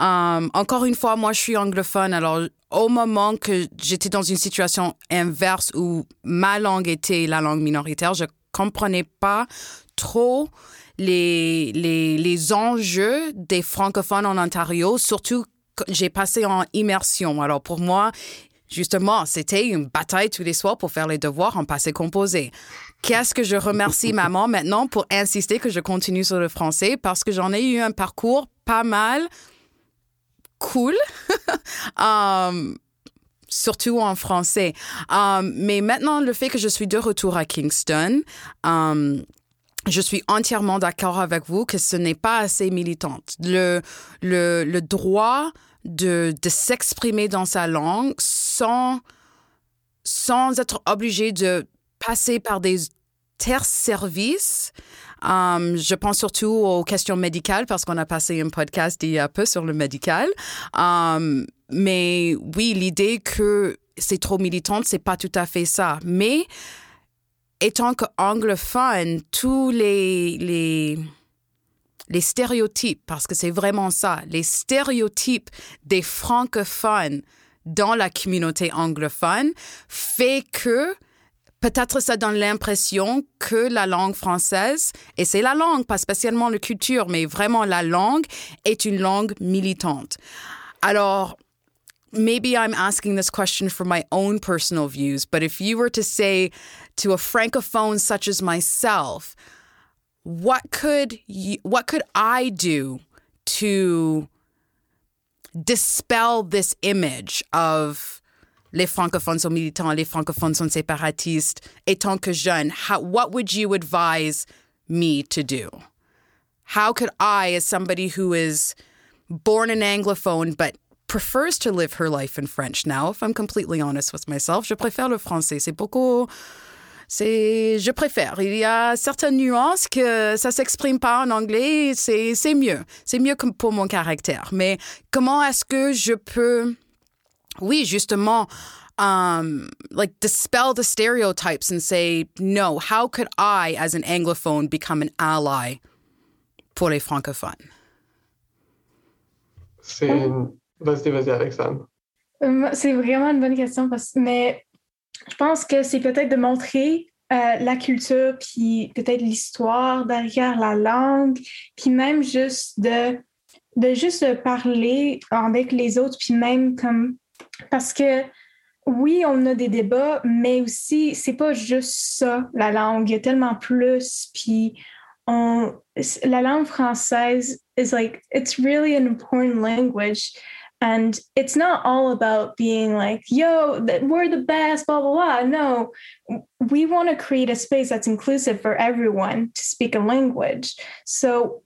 A: Euh, encore une fois, moi, je suis anglophone. Alors, au moment que j'étais dans une situation inverse où ma langue était la langue minoritaire, je comprenais pas trop les, les, les enjeux des francophones en Ontario, surtout j'ai passé en immersion. Alors pour moi, Justement, c'était une bataille tous les soirs pour faire les devoirs en passé composé. Qu'est-ce que je remercie maman maintenant pour insister que je continue sur le français? Parce que j'en ai eu un parcours pas mal cool. um, surtout en français. Um, mais maintenant, le fait que je suis de retour à Kingston, um, je suis entièrement d'accord avec vous que ce n'est pas assez militante. Le, le, le droit de, s'exprimer dans sa langue sans, sans être obligé de passer par des terres services. Um, je pense surtout aux questions médicales parce qu'on a passé un podcast il y a peu sur le médical. Um, mais oui, l'idée que c'est trop militante, c'est pas tout à fait ça. Mais étant qu'anglophone, tous les, les stéréotypes, parce que c'est vraiment ça, les stéréotypes des francophones dans la communauté anglophone fait que peut-être ça donne l'impression que la langue française, et c'est la langue, pas spécialement la culture, mais vraiment la langue, est une langue militante. Alors, maybe I'm asking this question for my own personal views, but if you were to say to a francophone such as myself, what could you, what could I do to dispel this image of les francophones sont militants, les francophones sont séparatistes, étant que jeune, how, what would you advise me to do? How could I, as somebody who is born an Anglophone but prefers to live her life in French now, if I'm completely honest with myself. Je préfère le français. C'est beaucoup. C'est, je préfère. Il y a certaines nuances que ça s'exprime pas en anglais. C'est, c'est mieux. C'est mieux que pour mon caractère. Mais comment est-ce que je peux, oui, justement, um, like dispel the stereotypes and say, no, how could I, as an Anglophone, become an ally pour les francophones?
B: C'est Vas-y, vas-y, Alexandre.
C: Euh, c'est vraiment une bonne question, parce... mais je pense que c'est peut-être de montrer euh, la culture, puis peut-être l'histoire derrière la langue, puis même juste de, de juste parler avec les autres, puis même comme... Parce que oui, on a des débats, mais aussi, c'est pas juste ça, la langue. Il y a tellement plus, puis on, la langue française is like, it's really an important language. And it's not all about being like, yo, we're the best, blah, blah, blah. No, we want to create a space that's inclusive for everyone to speak a language. So,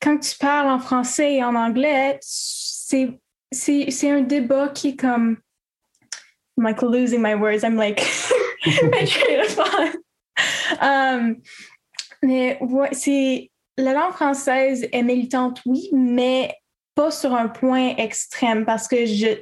C: quand tu parles en français et en anglais, c'est, c'est, c'est un débat qui comme, I'm like losing my words. I'm like, my train of thought. Um, mais ouais, c'est, la langue française est militante, oui, mais pas sur un point extrême parce que je,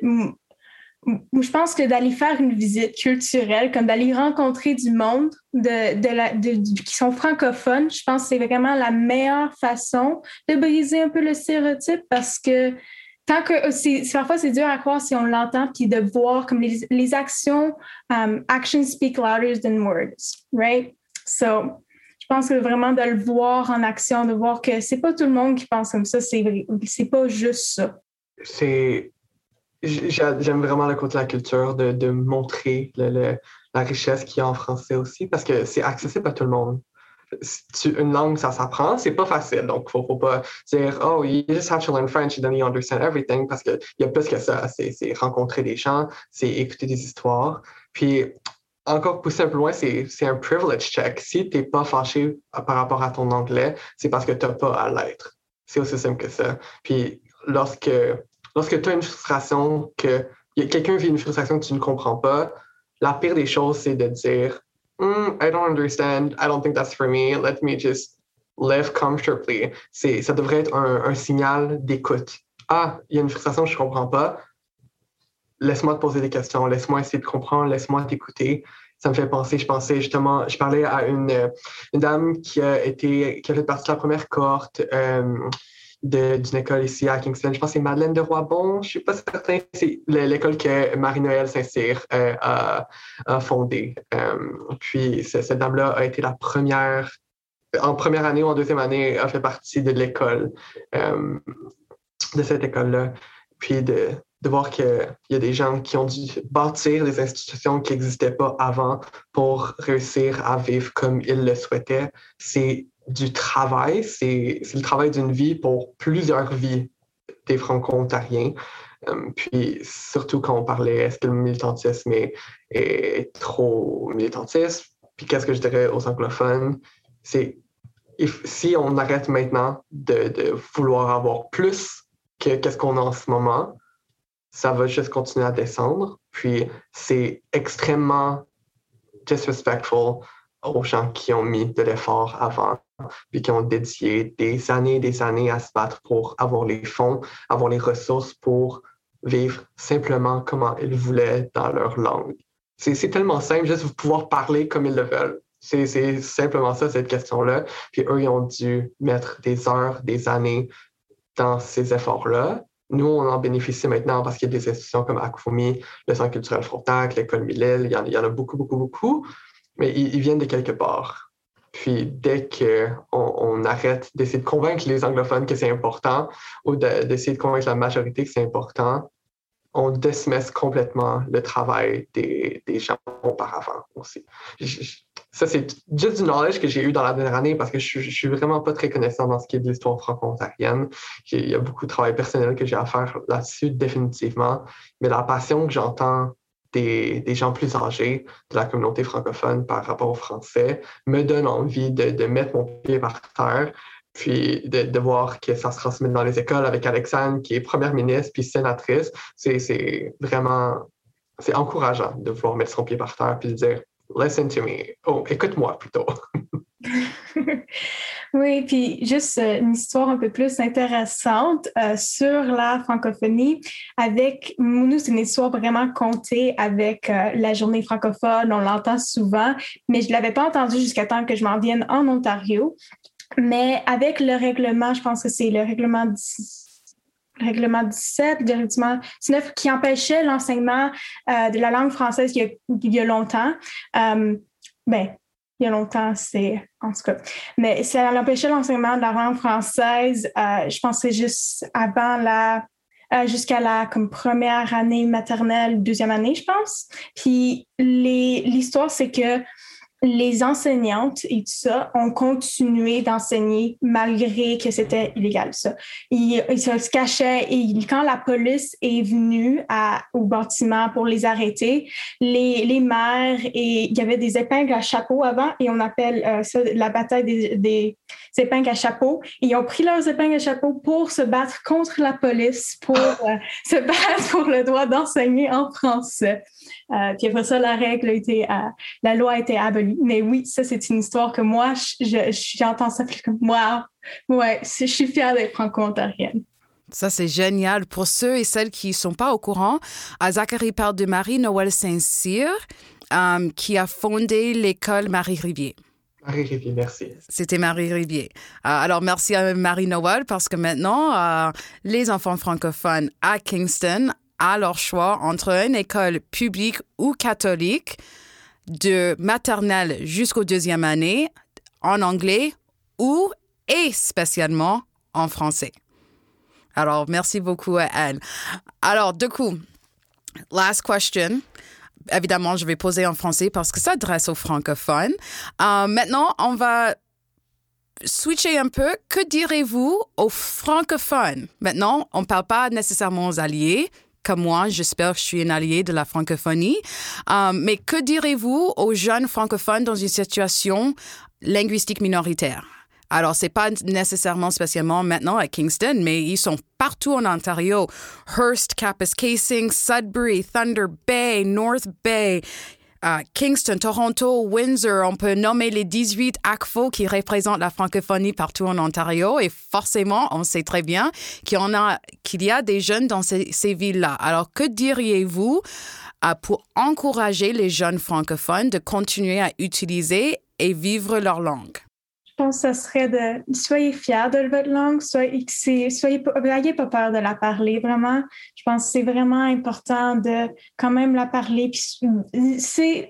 C: pense que d'aller faire une visite culturelle, comme d'aller rencontrer du monde qui sont francophones, je pense que c'est vraiment la meilleure façon de briser un peu le stéréotype parce que tant que c'est, parfois c'est dur à croire si on l'entend puis de voir comme les, les actions, um, actions speak louder than words, right? So, je pense que vraiment de le voir en action, de voir que c'est pas tout le monde qui pense comme ça, c'est c'est pas juste ça.
B: C'est j'aime vraiment le côté de la culture, de, montrer la richesse qu'il y a en français aussi, parce que c'est accessible à tout le monde. une langue, ça s'apprend, c'est pas facile. Donc, faut, faut pas dire, oh, you just have to learn French and then you understand everything, parce qu'il y a plus que ça. C'est rencontrer des gens, c'est écouter des histoires. Puis, encore pousser un peu loin, c'est un privilege check. Si tu n'es pas fâché par rapport à ton anglais, c'est parce que tu n'as pas à l'être. C'est aussi simple que ça. Puis lorsque, lorsque tu as une frustration, que quelqu'un vit une frustration que tu ne comprends pas, la pire des choses, c'est de dire hmm, I don't understand, I don't think that's for me, let me just live comfortably. Ça devrait être un, un signal d'écoute. Ah, il y a une frustration, je ne comprends pas laisse-moi te poser des questions, laisse-moi essayer de comprendre, laisse-moi t'écouter. Ça me fait penser, je pensais justement, je parlais à une, dame qui a été, qui a fait partie de la première cohorte euh, d'une école ici à Kingston. Je pense que c'est Madeleine de Roibon, je suis pas certain. C'est l'école que Marie-Noël Saint-Cyr euh, a, a, fondée. Euh, puis cette dame-là a été la première, en première année ou en deuxième année, a fait partie de l'école, de cette école-là. Puis de, de voir qu'il y a des gens qui ont dû bâtir des institutions qui n'existaient pas avant pour réussir à vivre comme ils le souhaitaient. C'est du travail, c'est le travail d'une vie pour plusieurs vies des franco-ontariens. Euh, puis surtout quand on parlait, est-ce que le militantisme est, est trop militantiste? Puis qu'est-ce que je dirais aux anglophones? C'est si on arrête maintenant de, vouloir avoir plus que qu'est-ce qu'on a en ce moment, ça va juste continuer à descendre. Puis c'est extrêmement disrespectful aux gens qui ont mis de l'effort avant, puis qui ont dédié des années et des années à se battre pour avoir les fonds, avoir les ressources pour vivre simplement comment ils voulaient dans leur langue. C'est tellement simple, juste pouvoir parler comme ils le veulent. C'est simplement ça, cette question-là. Puis eux, ils ont dû mettre des heures, des années dans ces efforts-là. Nous, on en bénéficie maintenant parce qu'il y a des institutions comme ACFOMI, le Centre culturel Frontac, l'École Millel, il y, en, a beaucoup, beaucoup, beaucoup, mais ils, viennent de quelque part. Puis dès qu'on on arrête d'essayer de convaincre les anglophones que c'est important ou d'essayer de, convaincre la majorité que c'est important, on dismiss complètement le travail des, des gens auparavant aussi. Ça, c'est juste du knowledge que j'ai eu dans la dernière année parce que je, suis vraiment pas très connaissant dans ce qui est de l'histoire franco-ontarienne. Il y a beaucoup de travail personnel que j'ai à faire là-dessus, définitivement. Mais la passion que j'entends des, gens plus âgés de la communauté francophone par rapport au français me donne envie de, de mettre mon pied par terre puis de, voir que ça se transmet dans les écoles avec Alexandre, qui est première ministre puis sénatrice, c'est vraiment c'est encourageant de vouloir mettre son pied par terre puis de dire Listen to me. Oh, écoute-moi plutôt.
C: oui, puis juste euh, une histoire un peu plus intéressante euh, sur la francophonie. Avec nous, c'est une histoire vraiment comptée avec euh, la journée francophone. On l'entend souvent, mais je ne l'avais pas entendu jusqu'à temps que je m'en vienne en Ontario. Mais avec le règlement, je pense que c'est le règlement règlement 17, le règlement 19, qui empêchait l'enseignement euh, de la langue française il y a, longtemps. Euh, ben, il y a longtemps, c'est en tout cas. Mais ça empêchait l'enseignement de la langue française, euh, je pense c'est juste avant la jusqu'à la comme première année maternelle, deuxième année, je pense. Puis l'histoire, c'est que les enseignantes et tout ça ont continué d'enseigner malgré que c'était illégal, ça. Ils, se cachaient et quand la police est venue au bâtiment pour les arrêter, les, les maires et il y avait des épingles à chapeau avant et on appelle euh, ça la bataille des, épingles à chapeau. ils ont pris leurs épingles à chapeau pour se battre contre la police, pour euh, se battre pour le droit d'enseigner en français. Euh, puis après ça, la règle a été, la loi a été abolie mais oui, ça, c'est une histoire que moi, j'entends ça, comme, moi, ouais, je suis fière d'être franco-ontarienne.
A: Ça, c'est génial. Pour ceux et celles qui ne sont pas au courant, Zachary parle de Marie-Noël Saint-Cyr, euh, qui a fondé l'école Marie-Rivier.
B: Marie-Rivier, merci.
A: C'était Marie-Rivier. Euh, alors, merci à Marie-Noël parce que maintenant, euh, les enfants francophones à Kingston ont leur choix entre une école publique ou catholique de maternelle jusqu'au deuxième année en anglais ou et spécialement en français. Alors, merci beaucoup à Anne. Alors, du coup, last question. Évidemment, je vais poser en français parce que ça s'adresse aux francophones. Euh, maintenant, on va switcher un peu. Que direz-vous aux francophones? Maintenant, on ne parle pas nécessairement aux alliés, comme moi, j'espère que je suis un allié de la francophonie. Euh, mais que direz-vous aux jeunes francophones dans une situation linguistique minoritaire? Alors, c'est pas nécessairement spécialement maintenant à Kingston, mais ils sont partout en Ontario. Hearst, Kapuskasing, Sudbury, Thunder Bay, North Bay. Kingston, Toronto, Windsor, on peut nommer les 18 ACFO qui représentent la francophonie partout en Ontario et forcément, on sait très bien qu'il y, a, des jeunes dans ces, ces villes-là. Alors, que diriez-vous euh, pour encourager les jeunes francophones de continuer à utiliser et vivre leur langue?
C: Je pense que ce serait de soyez fiers de votre langue, soyez, soyez n'ayez pas peur de la parler, vraiment. Je pense que c'est vraiment important de quand même la parler. c'est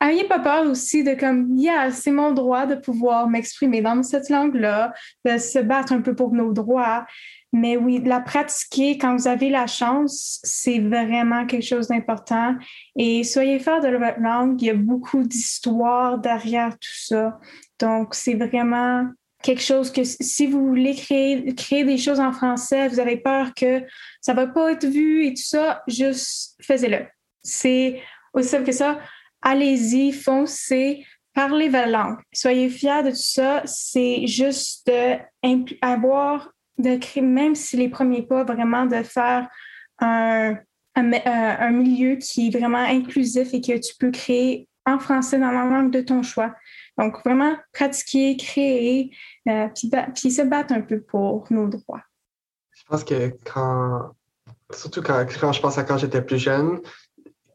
C: Ayez pas peur aussi de comme, yeah, c'est mon droit de pouvoir m'exprimer dans cette langue-là, de se battre un peu pour nos droits. Mais oui, la pratiquer quand vous avez la chance, c'est vraiment quelque chose d'important. Et soyez fiers de votre langue. Il y a beaucoup d'histoires derrière tout ça. Donc, c'est vraiment quelque chose que si vous voulez créer, créer des choses en français, vous avez peur que ça va pas être vu et tout ça, juste faites-le. C'est aussi simple que ça. Allez-y, foncez, parlez votre langue. Soyez fiers de tout ça. C'est juste d'avoir, de créer, même si les premiers pas, vraiment de faire un, euh, un, milieu qui est vraiment inclusif et que tu peux créer en français dans la langue de ton choix. Donc, vraiment pratiquer, créer, euh, puis, puis, se battre un peu pour nos droits.
B: Je pense que quand, surtout quand, quand je pense à quand j'étais plus jeune,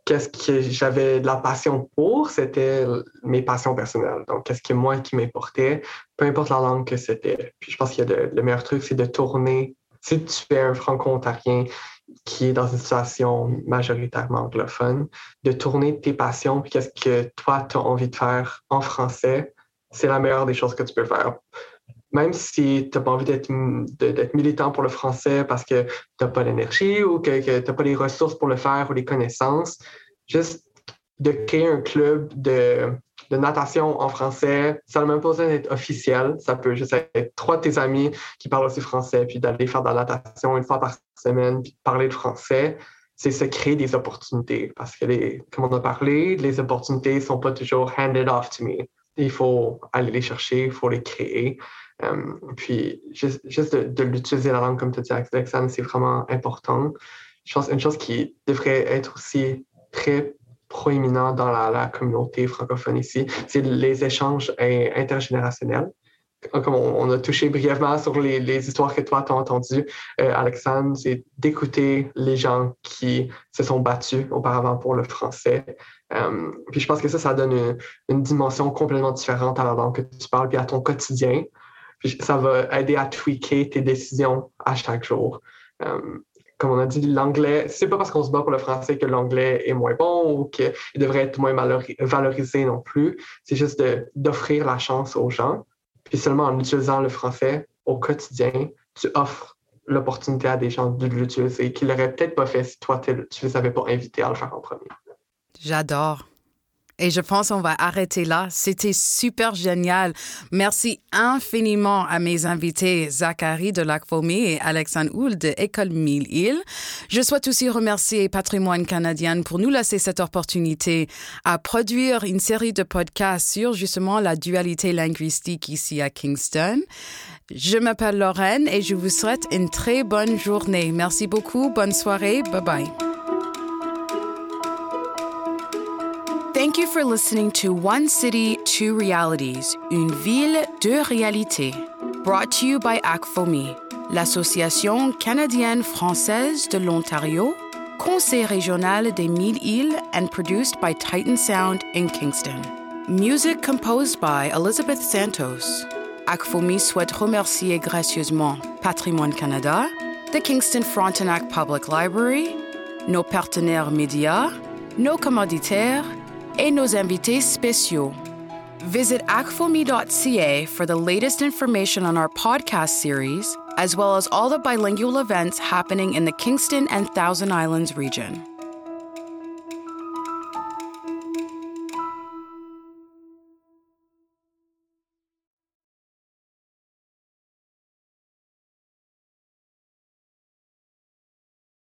B: qu'est-ce que j'avais de la passion pour, c'était mes passions personnelles. Donc, qu'est-ce que moi qui m'importait, peu importe la langue que c'était. Puis je pense que le, meilleur truc, c'est de tourner. Si tu es un franco-ontarien qui est dans une situation majoritairement anglophone, de tourner tes passions, puis qu'est-ce que toi, tu as envie de faire en français, c'est la meilleure des choses que tu peux faire même si tu n'as pas envie d'être militant pour le français parce que tu n'as pas l'énergie ou que, tu n'as pas les ressources pour le faire ou les connaissances, juste de créer un club de, natation en français, ça n'a même pas besoin d'être officiel. Ça peut juste être trois de tes amis qui parlent aussi français, puis d'aller faire de la natation une fois par semaine, puis parler de français. C'est se créer des opportunités. Parce que, les, comme on a parlé, les opportunités ne sont pas toujours handed off to me. Il faut aller les chercher, il faut les créer. Euh, puis, juste, de, l'utiliser la langue, comme tu dis, Alexandre, c'est vraiment important. Je pense une chose qui devrait être aussi très proéminent dans la, communauté francophone ici, c'est les échanges intergénérationnels. Comme on, a touché brièvement sur les, histoires que toi, tu as entendues, euh, Alexandre, c'est d'écouter les gens qui se sont battus auparavant pour le français. Euh, puis je pense que ça, ça donne une, dimension complètement différente à la langue que tu parles, puis à ton quotidien ça va aider à tweaker tes décisions à chaque jour. Euh, comme on a dit, l'anglais, c'est pas parce qu'on se bat pour le français que l'anglais est moins bon ou qu'il devrait être moins valorisé non plus. C'est juste d'offrir la chance aux gens. Puis seulement en utilisant le français au quotidien, tu offres l'opportunité à des gens de l'utiliser qu'ils l'auraient peut-être pas fait si toi, tu les avais pas invités à le faire en premier.
A: J'adore. Et je pense qu'on va arrêter là. C'était super génial. Merci infiniment à mes invités Zachary de Lac-Fomé et Alexandre Houle de École Mille-Îles. Je souhaite aussi remercier Patrimoine canadien pour nous laisser cette opportunité à produire une série de podcasts sur justement la dualité linguistique ici à Kingston. Je m'appelle Lorraine et je vous souhaite une très bonne journée. Merci beaucoup. Bonne soirée. Bye bye. Thank you for listening to One City, Two Realities, Une Ville, Deux Réalités, brought to you by ACFOMI, l'Association canadienne-française de l'Ontario, Conseil régional des Mille-Îles, and produced by Titan Sound in Kingston. Music composed by Elizabeth Santos. ACFOMI souhaite remercier gracieusement Patrimoine Canada, the Kingston Frontenac Public Library, nos partenaires médias, nos commanditaires, et nos invités spéciaux. Visit acfomi.ca for the latest information on our podcast series, as well as all the bilingual events happening in the Kingston and Thousand Islands region.